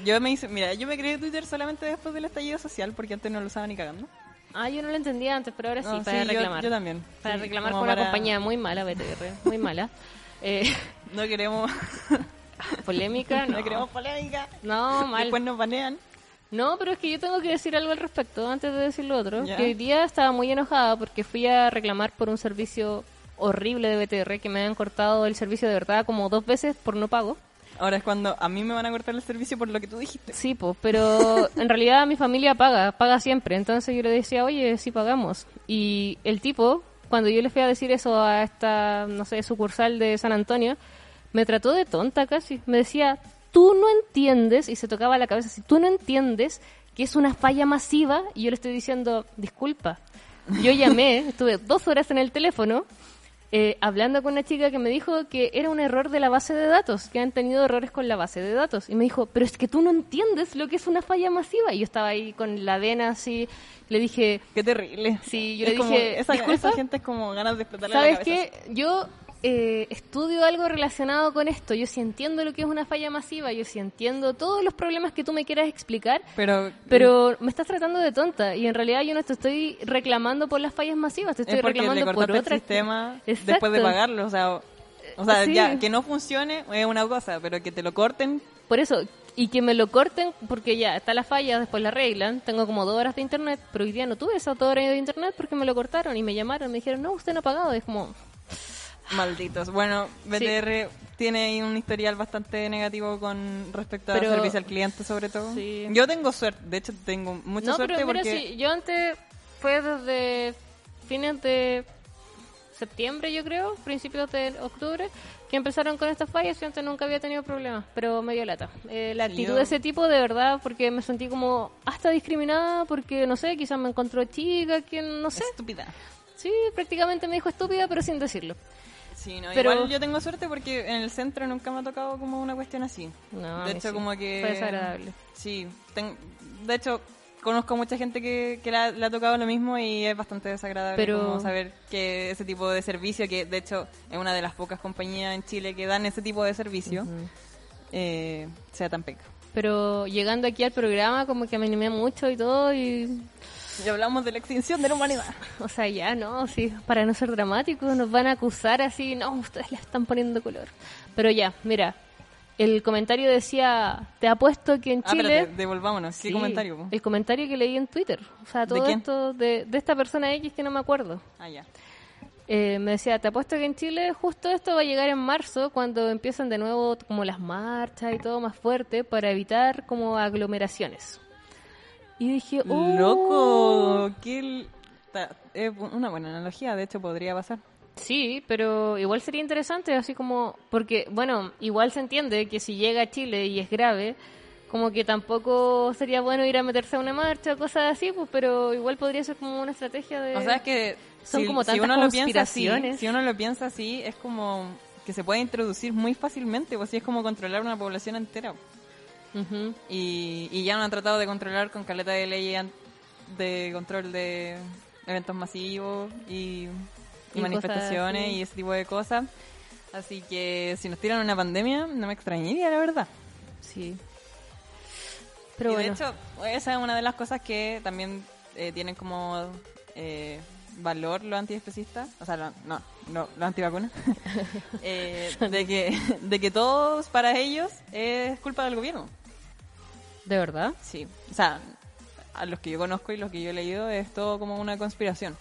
yo me hice, mira, yo me creé Twitter solamente después del estallido social porque antes no lo usaba ni cagando. Ah, yo no lo entendía antes, pero ahora sí, No, para sí, reclamar. yo también. Para Sí, reclamar con una compañía muy mala, BTR, muy mala. Eh, No queremos, polémica, no. no queremos polémica. No, mal. Después nos banean. No, pero es que yo tengo que decir algo al respecto antes de decir lo otro. Ya. Que hoy día estaba muy enojada porque fui a reclamar por un servicio horrible de BTR que me habían cortado el servicio de verdad como dos veces por no pago. Ahora es cuando a mí me van a cortar el servicio por lo que tú dijiste. Sí, pues, pero en realidad mi familia paga, paga siempre. Entonces yo le decía, oye, sí pagamos. Y el tipo, cuando yo le fui a decir eso a esta, no sé, sucursal de San Antonio, me trató de tonta casi. Me decía, tú no entiendes, y se tocaba la cabeza, si tú no entiendes que es una falla masiva, y yo le estoy diciendo, disculpa. Yo llamé, estuve dos horas en el teléfono, eh, hablando con una chica que me dijo que era un error de la base de datos, que han tenido errores con la base de datos. Y me dijo, pero es que tú no entiendes lo que es una falla masiva. Y yo estaba ahí con la vena así, le dije, Qué terrible. Sí, yo Es le como- dije, esa, "Disculpa". esa gente es como ganas de explotarle la ¿sabes cabeza. qué? Yo eh, estudio algo relacionado con esto. Yo sí entiendo lo que es una falla masiva, yo sí entiendo todos los problemas que tú me quieras explicar. Pero, Pero me estás tratando de tonta y en realidad yo no te estoy reclamando por las fallas masivas, te estoy es porque le reclamando por otras. sistema Exacto. después de pagarlo. O sea, o, o sea Sí. ya, que no funcione es una cosa, pero que te lo corten Por eso, y que me lo corten, porque ya está la falla, después la arreglan. Tengo como dos horas de internet, pero hoy día no tuve esas dos horas de internet porque me lo cortaron y me llamaron. Me dijeron, no, usted no ha pagado. Y es como, Malditos. Bueno, BTR tiene ahí un historial bastante negativo con respecto al servicio al cliente, sobre todo. Sí. Yo tengo suerte, de hecho tengo mucha no, suerte pero mira, porque sí, yo antes fue desde fines de septiembre, yo creo, principios de octubre, que empezaron con estas fallas. Yo antes nunca había tenido problemas, pero medio lata. Eh, la Sí, actitud yo- de ese tipo, de verdad, porque me sentí como hasta discriminada, porque no sé, quizás me encontró chica, que no sé. Estúpida. Sí, prácticamente me dijo estúpida, pero sin decirlo. Sí, no, Pero- igual yo tengo suerte porque en el centro nunca me ha tocado como una cuestión así. No, de hecho, sí. como que... Fue desagradable. Sí, ten- de hecho, conozco mucha gente que, que la- le ha tocado lo mismo y es bastante desagradable Pero- como saber que ese tipo de servicio, que de hecho es una de las pocas compañías en Chile que dan ese tipo de servicio, eh, sea tan peca. Pero llegando aquí al programa, como que me animé mucho y todo, y Y hablamos de la extinción de la humanidad. O sea, ya no, sí, para no ser dramáticos, nos van a acusar así, no, ustedes le están poniendo color. Pero ya, mira, el comentario decía, te apuesto que en Ah, Chile... espérate, devolvámonos. ¿Qué Sí, comentario? po? El comentario que leí en Twitter. O sea, todo quién? esto de, de esta persona X que no me acuerdo. Ah, ya. Eh, me decía, te apuesto que en Chile justo esto va a llegar en marzo, cuando empiezan de nuevo como las marchas y todo más fuerte, para evitar como aglomeraciones. Y dije, oh, ¡Loco! ¿Qué Es una buena analogía, de hecho podría pasar. Sí, pero igual sería interesante, así como, porque, bueno, igual se entiende que si llega a Chile y es grave, como que tampoco sería bueno ir a meterse a una marcha o cosas así, pues, pero igual podría ser como una estrategia de... O sea, es que Son si, como si tantas uno lo piensa así, conspiraciones. si uno lo piensa así, es como que se puede introducir muy fácilmente, pues sí es como controlar una población entera. Y, y ya no han tratado de controlar con caleta de an- de control de eventos masivos y, y Y manifestaciones y ese tipo de cosas. Así que si nos tiran una pandemia, no me extrañaría, la verdad. Sí. Pero y bueno, de hecho, esa es una de las cosas que también eh, tienen como eh, valor los antiespecistas, o sea, lo- no, no, los antivacunas, eh, de, que, de que todos para ellos es culpa del gobierno. ¿de verdad? Sí, o sea, a los que yo conozco y los que yo he leído es todo como una conspiración.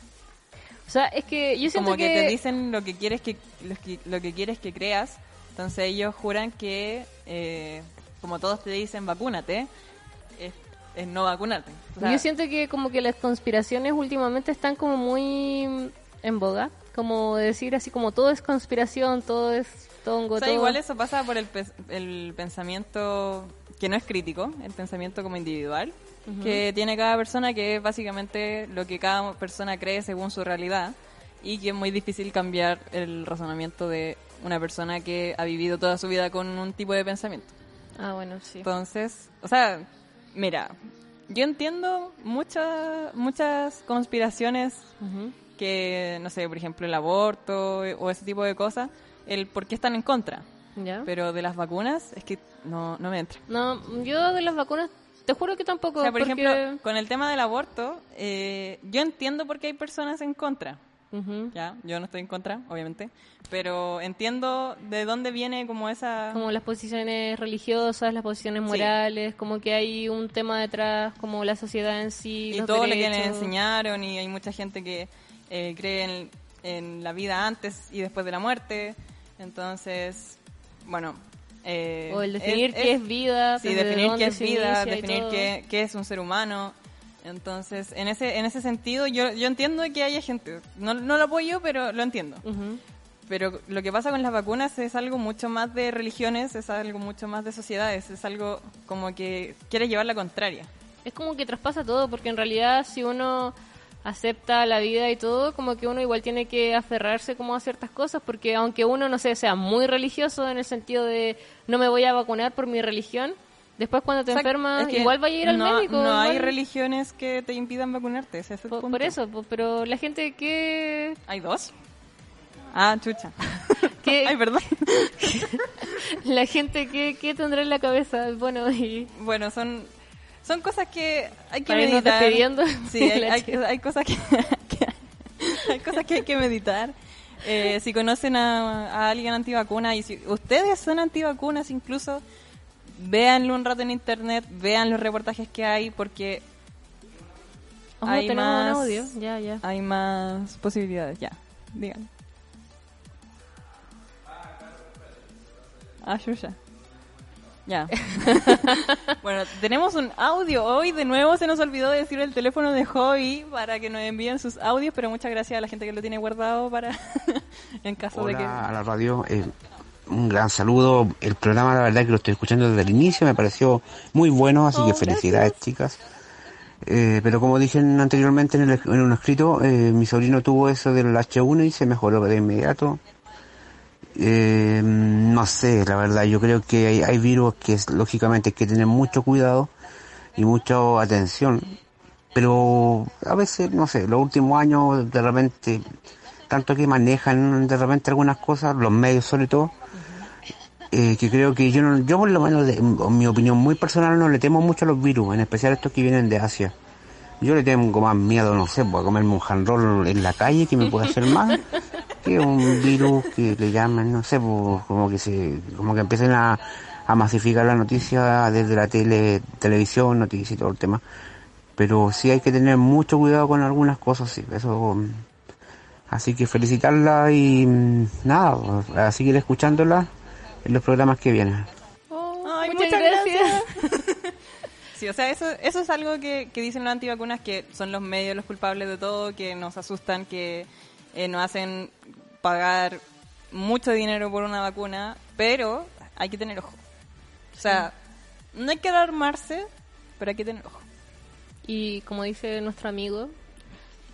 O sea, es que yo siento Como que, que... te dicen lo que quieres que, lo que lo que quieres que creas, entonces ellos juran que eh, como todos te dicen vacúnate, es, no vacunarte. O sea, yo siento que como que las conspiraciones últimamente están como muy en boga, como decir así como todo es conspiración, todo es tongo, O sea, todo... igual eso pasa por el, el pensamiento que no es crítico, el pensamiento como individual, que tiene cada persona, que es básicamente lo que cada persona cree según su realidad, y que es muy difícil cambiar el razonamiento de una persona que ha vivido toda su vida con un tipo de pensamiento. Ah, bueno, sí. Entonces, o sea, mira, yo entiendo muchas muchas conspiraciones que, no sé, por ejemplo, el aborto o ese tipo de cosas, el por qué están en contra. ¿Ya? Pero de las vacunas es que no, no me entra. No, yo de las vacunas, te juro que tampoco. O sea, por porque- ejemplo, con el tema del aborto, eh, yo entiendo por qué hay personas en contra. Ya, yo no estoy en contra, obviamente, pero entiendo de dónde viene como esa... Como las posiciones religiosas, las posiciones morales, como que hay un tema detrás, como la sociedad en sí. y los todo lo que les enseñaron y hay mucha gente que eh, cree en, en la vida antes y después de la muerte. Entonces, bueno... eh, O el definir qué es vida, Sí, definir qué es vida, definir qué es un ser humano. Entonces, en ese en ese sentido, yo, yo entiendo que haya gente, no, no lo apoyo, pero lo entiendo. Pero lo que pasa con las vacunas es algo mucho más de religiones, es algo mucho más de sociedades, es algo como que quiere llevar la contraria. Es como que traspasa todo, porque en realidad si uno acepta la vida y todo, como que uno igual tiene que aferrarse como a ciertas cosas, porque aunque uno, no sé, sea muy religioso en el sentido de no me voy a vacunar por mi religión, después cuando te O sea, enfermas es que igual va a ir al no, médico. No hay religiones que te impidan vacunarte, ese es el por, punto. por eso, pero la gente que... ¿Hay dos? Ah, chucha. que Ay, perdón. la gente que, que tendrá en la cabeza, bueno, y... Bueno, son, son cosas que hay que Para meditar. Sí, hay, cosas que, que- hay cosas que hay que meditar. Eh, si conocen a, a alguien antivacuna y si ustedes son antivacunas incluso, véanlo un rato en internet, vean los reportajes que hay porque Oh, hay más, audio, ya, ya. hay más posibilidades. Ya, digan. Ah, Shusha. Ya. bueno, tenemos un audio hoy. De nuevo se nos olvidó decir el teléfono de Hobby para que nos envíen sus audios, pero muchas gracias a la gente que lo tiene guardado para en caso de que... A la radio, eh, un gran saludo. El programa, la verdad, que lo estoy escuchando desde el inicio, me pareció muy bueno, así Oh, que felicidades, chicas. Eh, pero como dije anteriormente en, el- en un escrito, eh, mi sobrino tuvo eso del H1 y se mejoró de inmediato. Eh, no sé, la verdad, yo creo que hay, hay virus que es, lógicamente hay que tener mucho cuidado y mucha atención. Pero a veces, no sé, los últimos años de repente, tanto que manejan de repente algunas cosas, los medios sobre todo, eh, que creo que yo, no, yo por lo menos, de- en mi opinión muy personal, no le temo mucho a los virus, en especial estos que vienen de Asia. Yo le tengo más miedo, no sé, a comerme un handroll en la calle que me puede hacer mal, que un virus que le llaman, no sé, pues, como que se, como que empiecen a, a masificar la noticia desde la tele, televisión, noticias y todo el tema. Pero sí hay que tener mucho cuidado con algunas cosas, sí, eso, mm, así que felicitarla y mm, nada, pues, seguir escuchándola en los programas que vienen. Ay, muchas muchas, gracias. gracias. sí, o sea, eso, eso es algo que, que dicen los antivacunas, que son los medios los culpables de todo, que nos asustan, que eh, nos hacen pagar mucho dinero por una vacuna, pero hay que tener ojo. O sea, no hay que alarmarse, pero hay que tener ojo. Y como dice nuestro amigo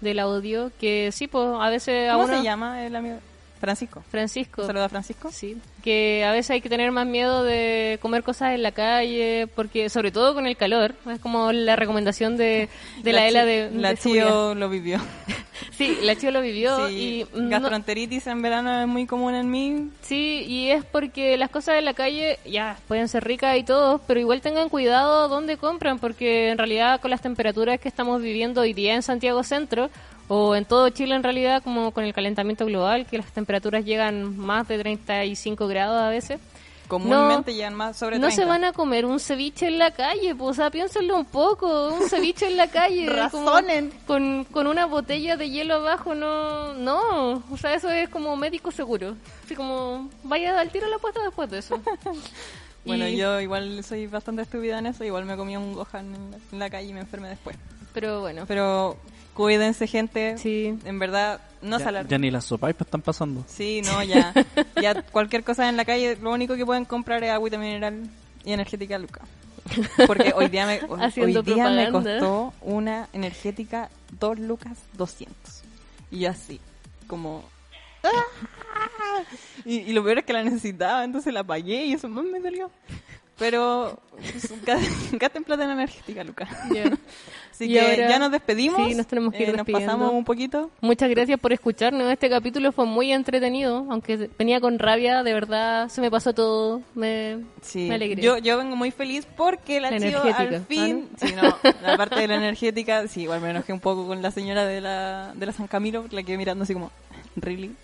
del audio, que sí, pues a veces a ¿Cómo uno... se llama el amigo? Francisco. Francisco. Un saludo a Francisco. Sí, que a veces hay que tener más miedo de comer cosas en la calle, porque sobre todo con el calor, es como la recomendación de, de la, ELA de, La de tío lo vivió. Sí, la Chio lo vivió Sí, y no- gastroenteritis en verano es muy común en mí. sí, y es porque las cosas en la calle ya pueden ser ricas y todo, pero igual tengan cuidado dónde compran, porque en realidad con las temperaturas que estamos viviendo hoy día en Santiago Centro o en todo Chile en realidad, como con el calentamiento global, que las temperaturas llegan más de 35 grados a veces. Comúnmente llegan más sobre No 30. se van a comer un ceviche en la calle, pues, o sea, piénsenlo un poco, un ceviche en la calle. como Razonen. con, con una botella de hielo abajo, no, no, o sea, eso es como médico seguro. Así como, vaya al tiro a la puesta después de eso. Bueno, Y- yo igual soy bastante estúpida en eso, igual me comí un Gohan en la, en la calle y me enfermé después. Pero bueno, Pero cuídense, gente. sí. En verdad, no Ya, alarmen. ya ni las sopaipas están pasando. Sí, no, ya. ya cualquier cosa en la calle, lo único que pueden comprar es agüita mineral y energética Luca. Porque hoy día me, hoy día me costó una energética 2 lucas 200. Y así, como... ¡ah! Y, y lo peor es que la necesitaba, entonces la pagué y eso más me dolió. Pero pues, gasten plata en energética, Luca. Ya. Así Y que ahora- ya nos despedimos. sí, nos tenemos que ir Eh, Nos pasamos un poquito. Muchas gracias por escucharnos. Este capítulo fue muy entretenido, aunque venía con rabia, de verdad se me pasó todo. Me, Sí, me alegré. Yo, yo vengo muy feliz porque la, La energética, al fin, ¿ah, sí, no, la parte de la energética, sí, igual me enojé un poco con la señora de la, de la San Camilo, la quedé mirando así como, really.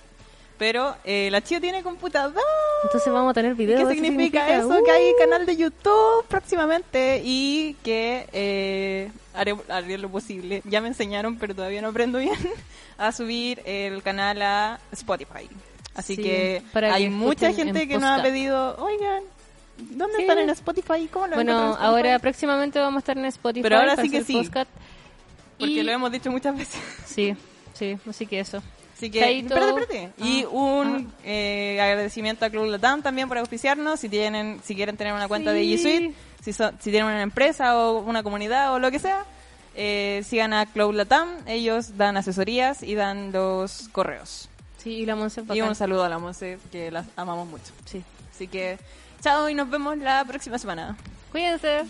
Pero eh, la Chio tiene computador. Entonces vamos a tener ¿Y videos. ¿Qué significa, eso? Que hay canal de YouTube próximamente y que eh, haré, haré lo posible. Ya me enseñaron, pero todavía no aprendo bien, a subir el canal a Spotify. Así Sí, que hay que mucha gente en que nos ha pedido, oigan, ¿dónde Sí. están en Spotify? ¿Cómo lo Bueno, encuentran en Spotify?" ahora próximamente vamos a estar en Spotify. Pero ahora sí que sí. podcast. Porque Y- lo hemos dicho muchas veces. Sí, sí, así que eso. Así que, Chaito. espérate, espérate. Y Ah, un eh, agradecimiento a Club Latam también por auspiciarnos. Si tienen, si quieren tener una cuenta de. G Suite, si, son- si tienen una empresa o una comunidad o lo que sea, eh, sigan a Club Latam. Ellos dan asesorías y dan los correos. Sí, y la Monse Y un saludo a la Monse, que las amamos mucho. Sí. Así que, chao y nos vemos la próxima semana. Cuídense.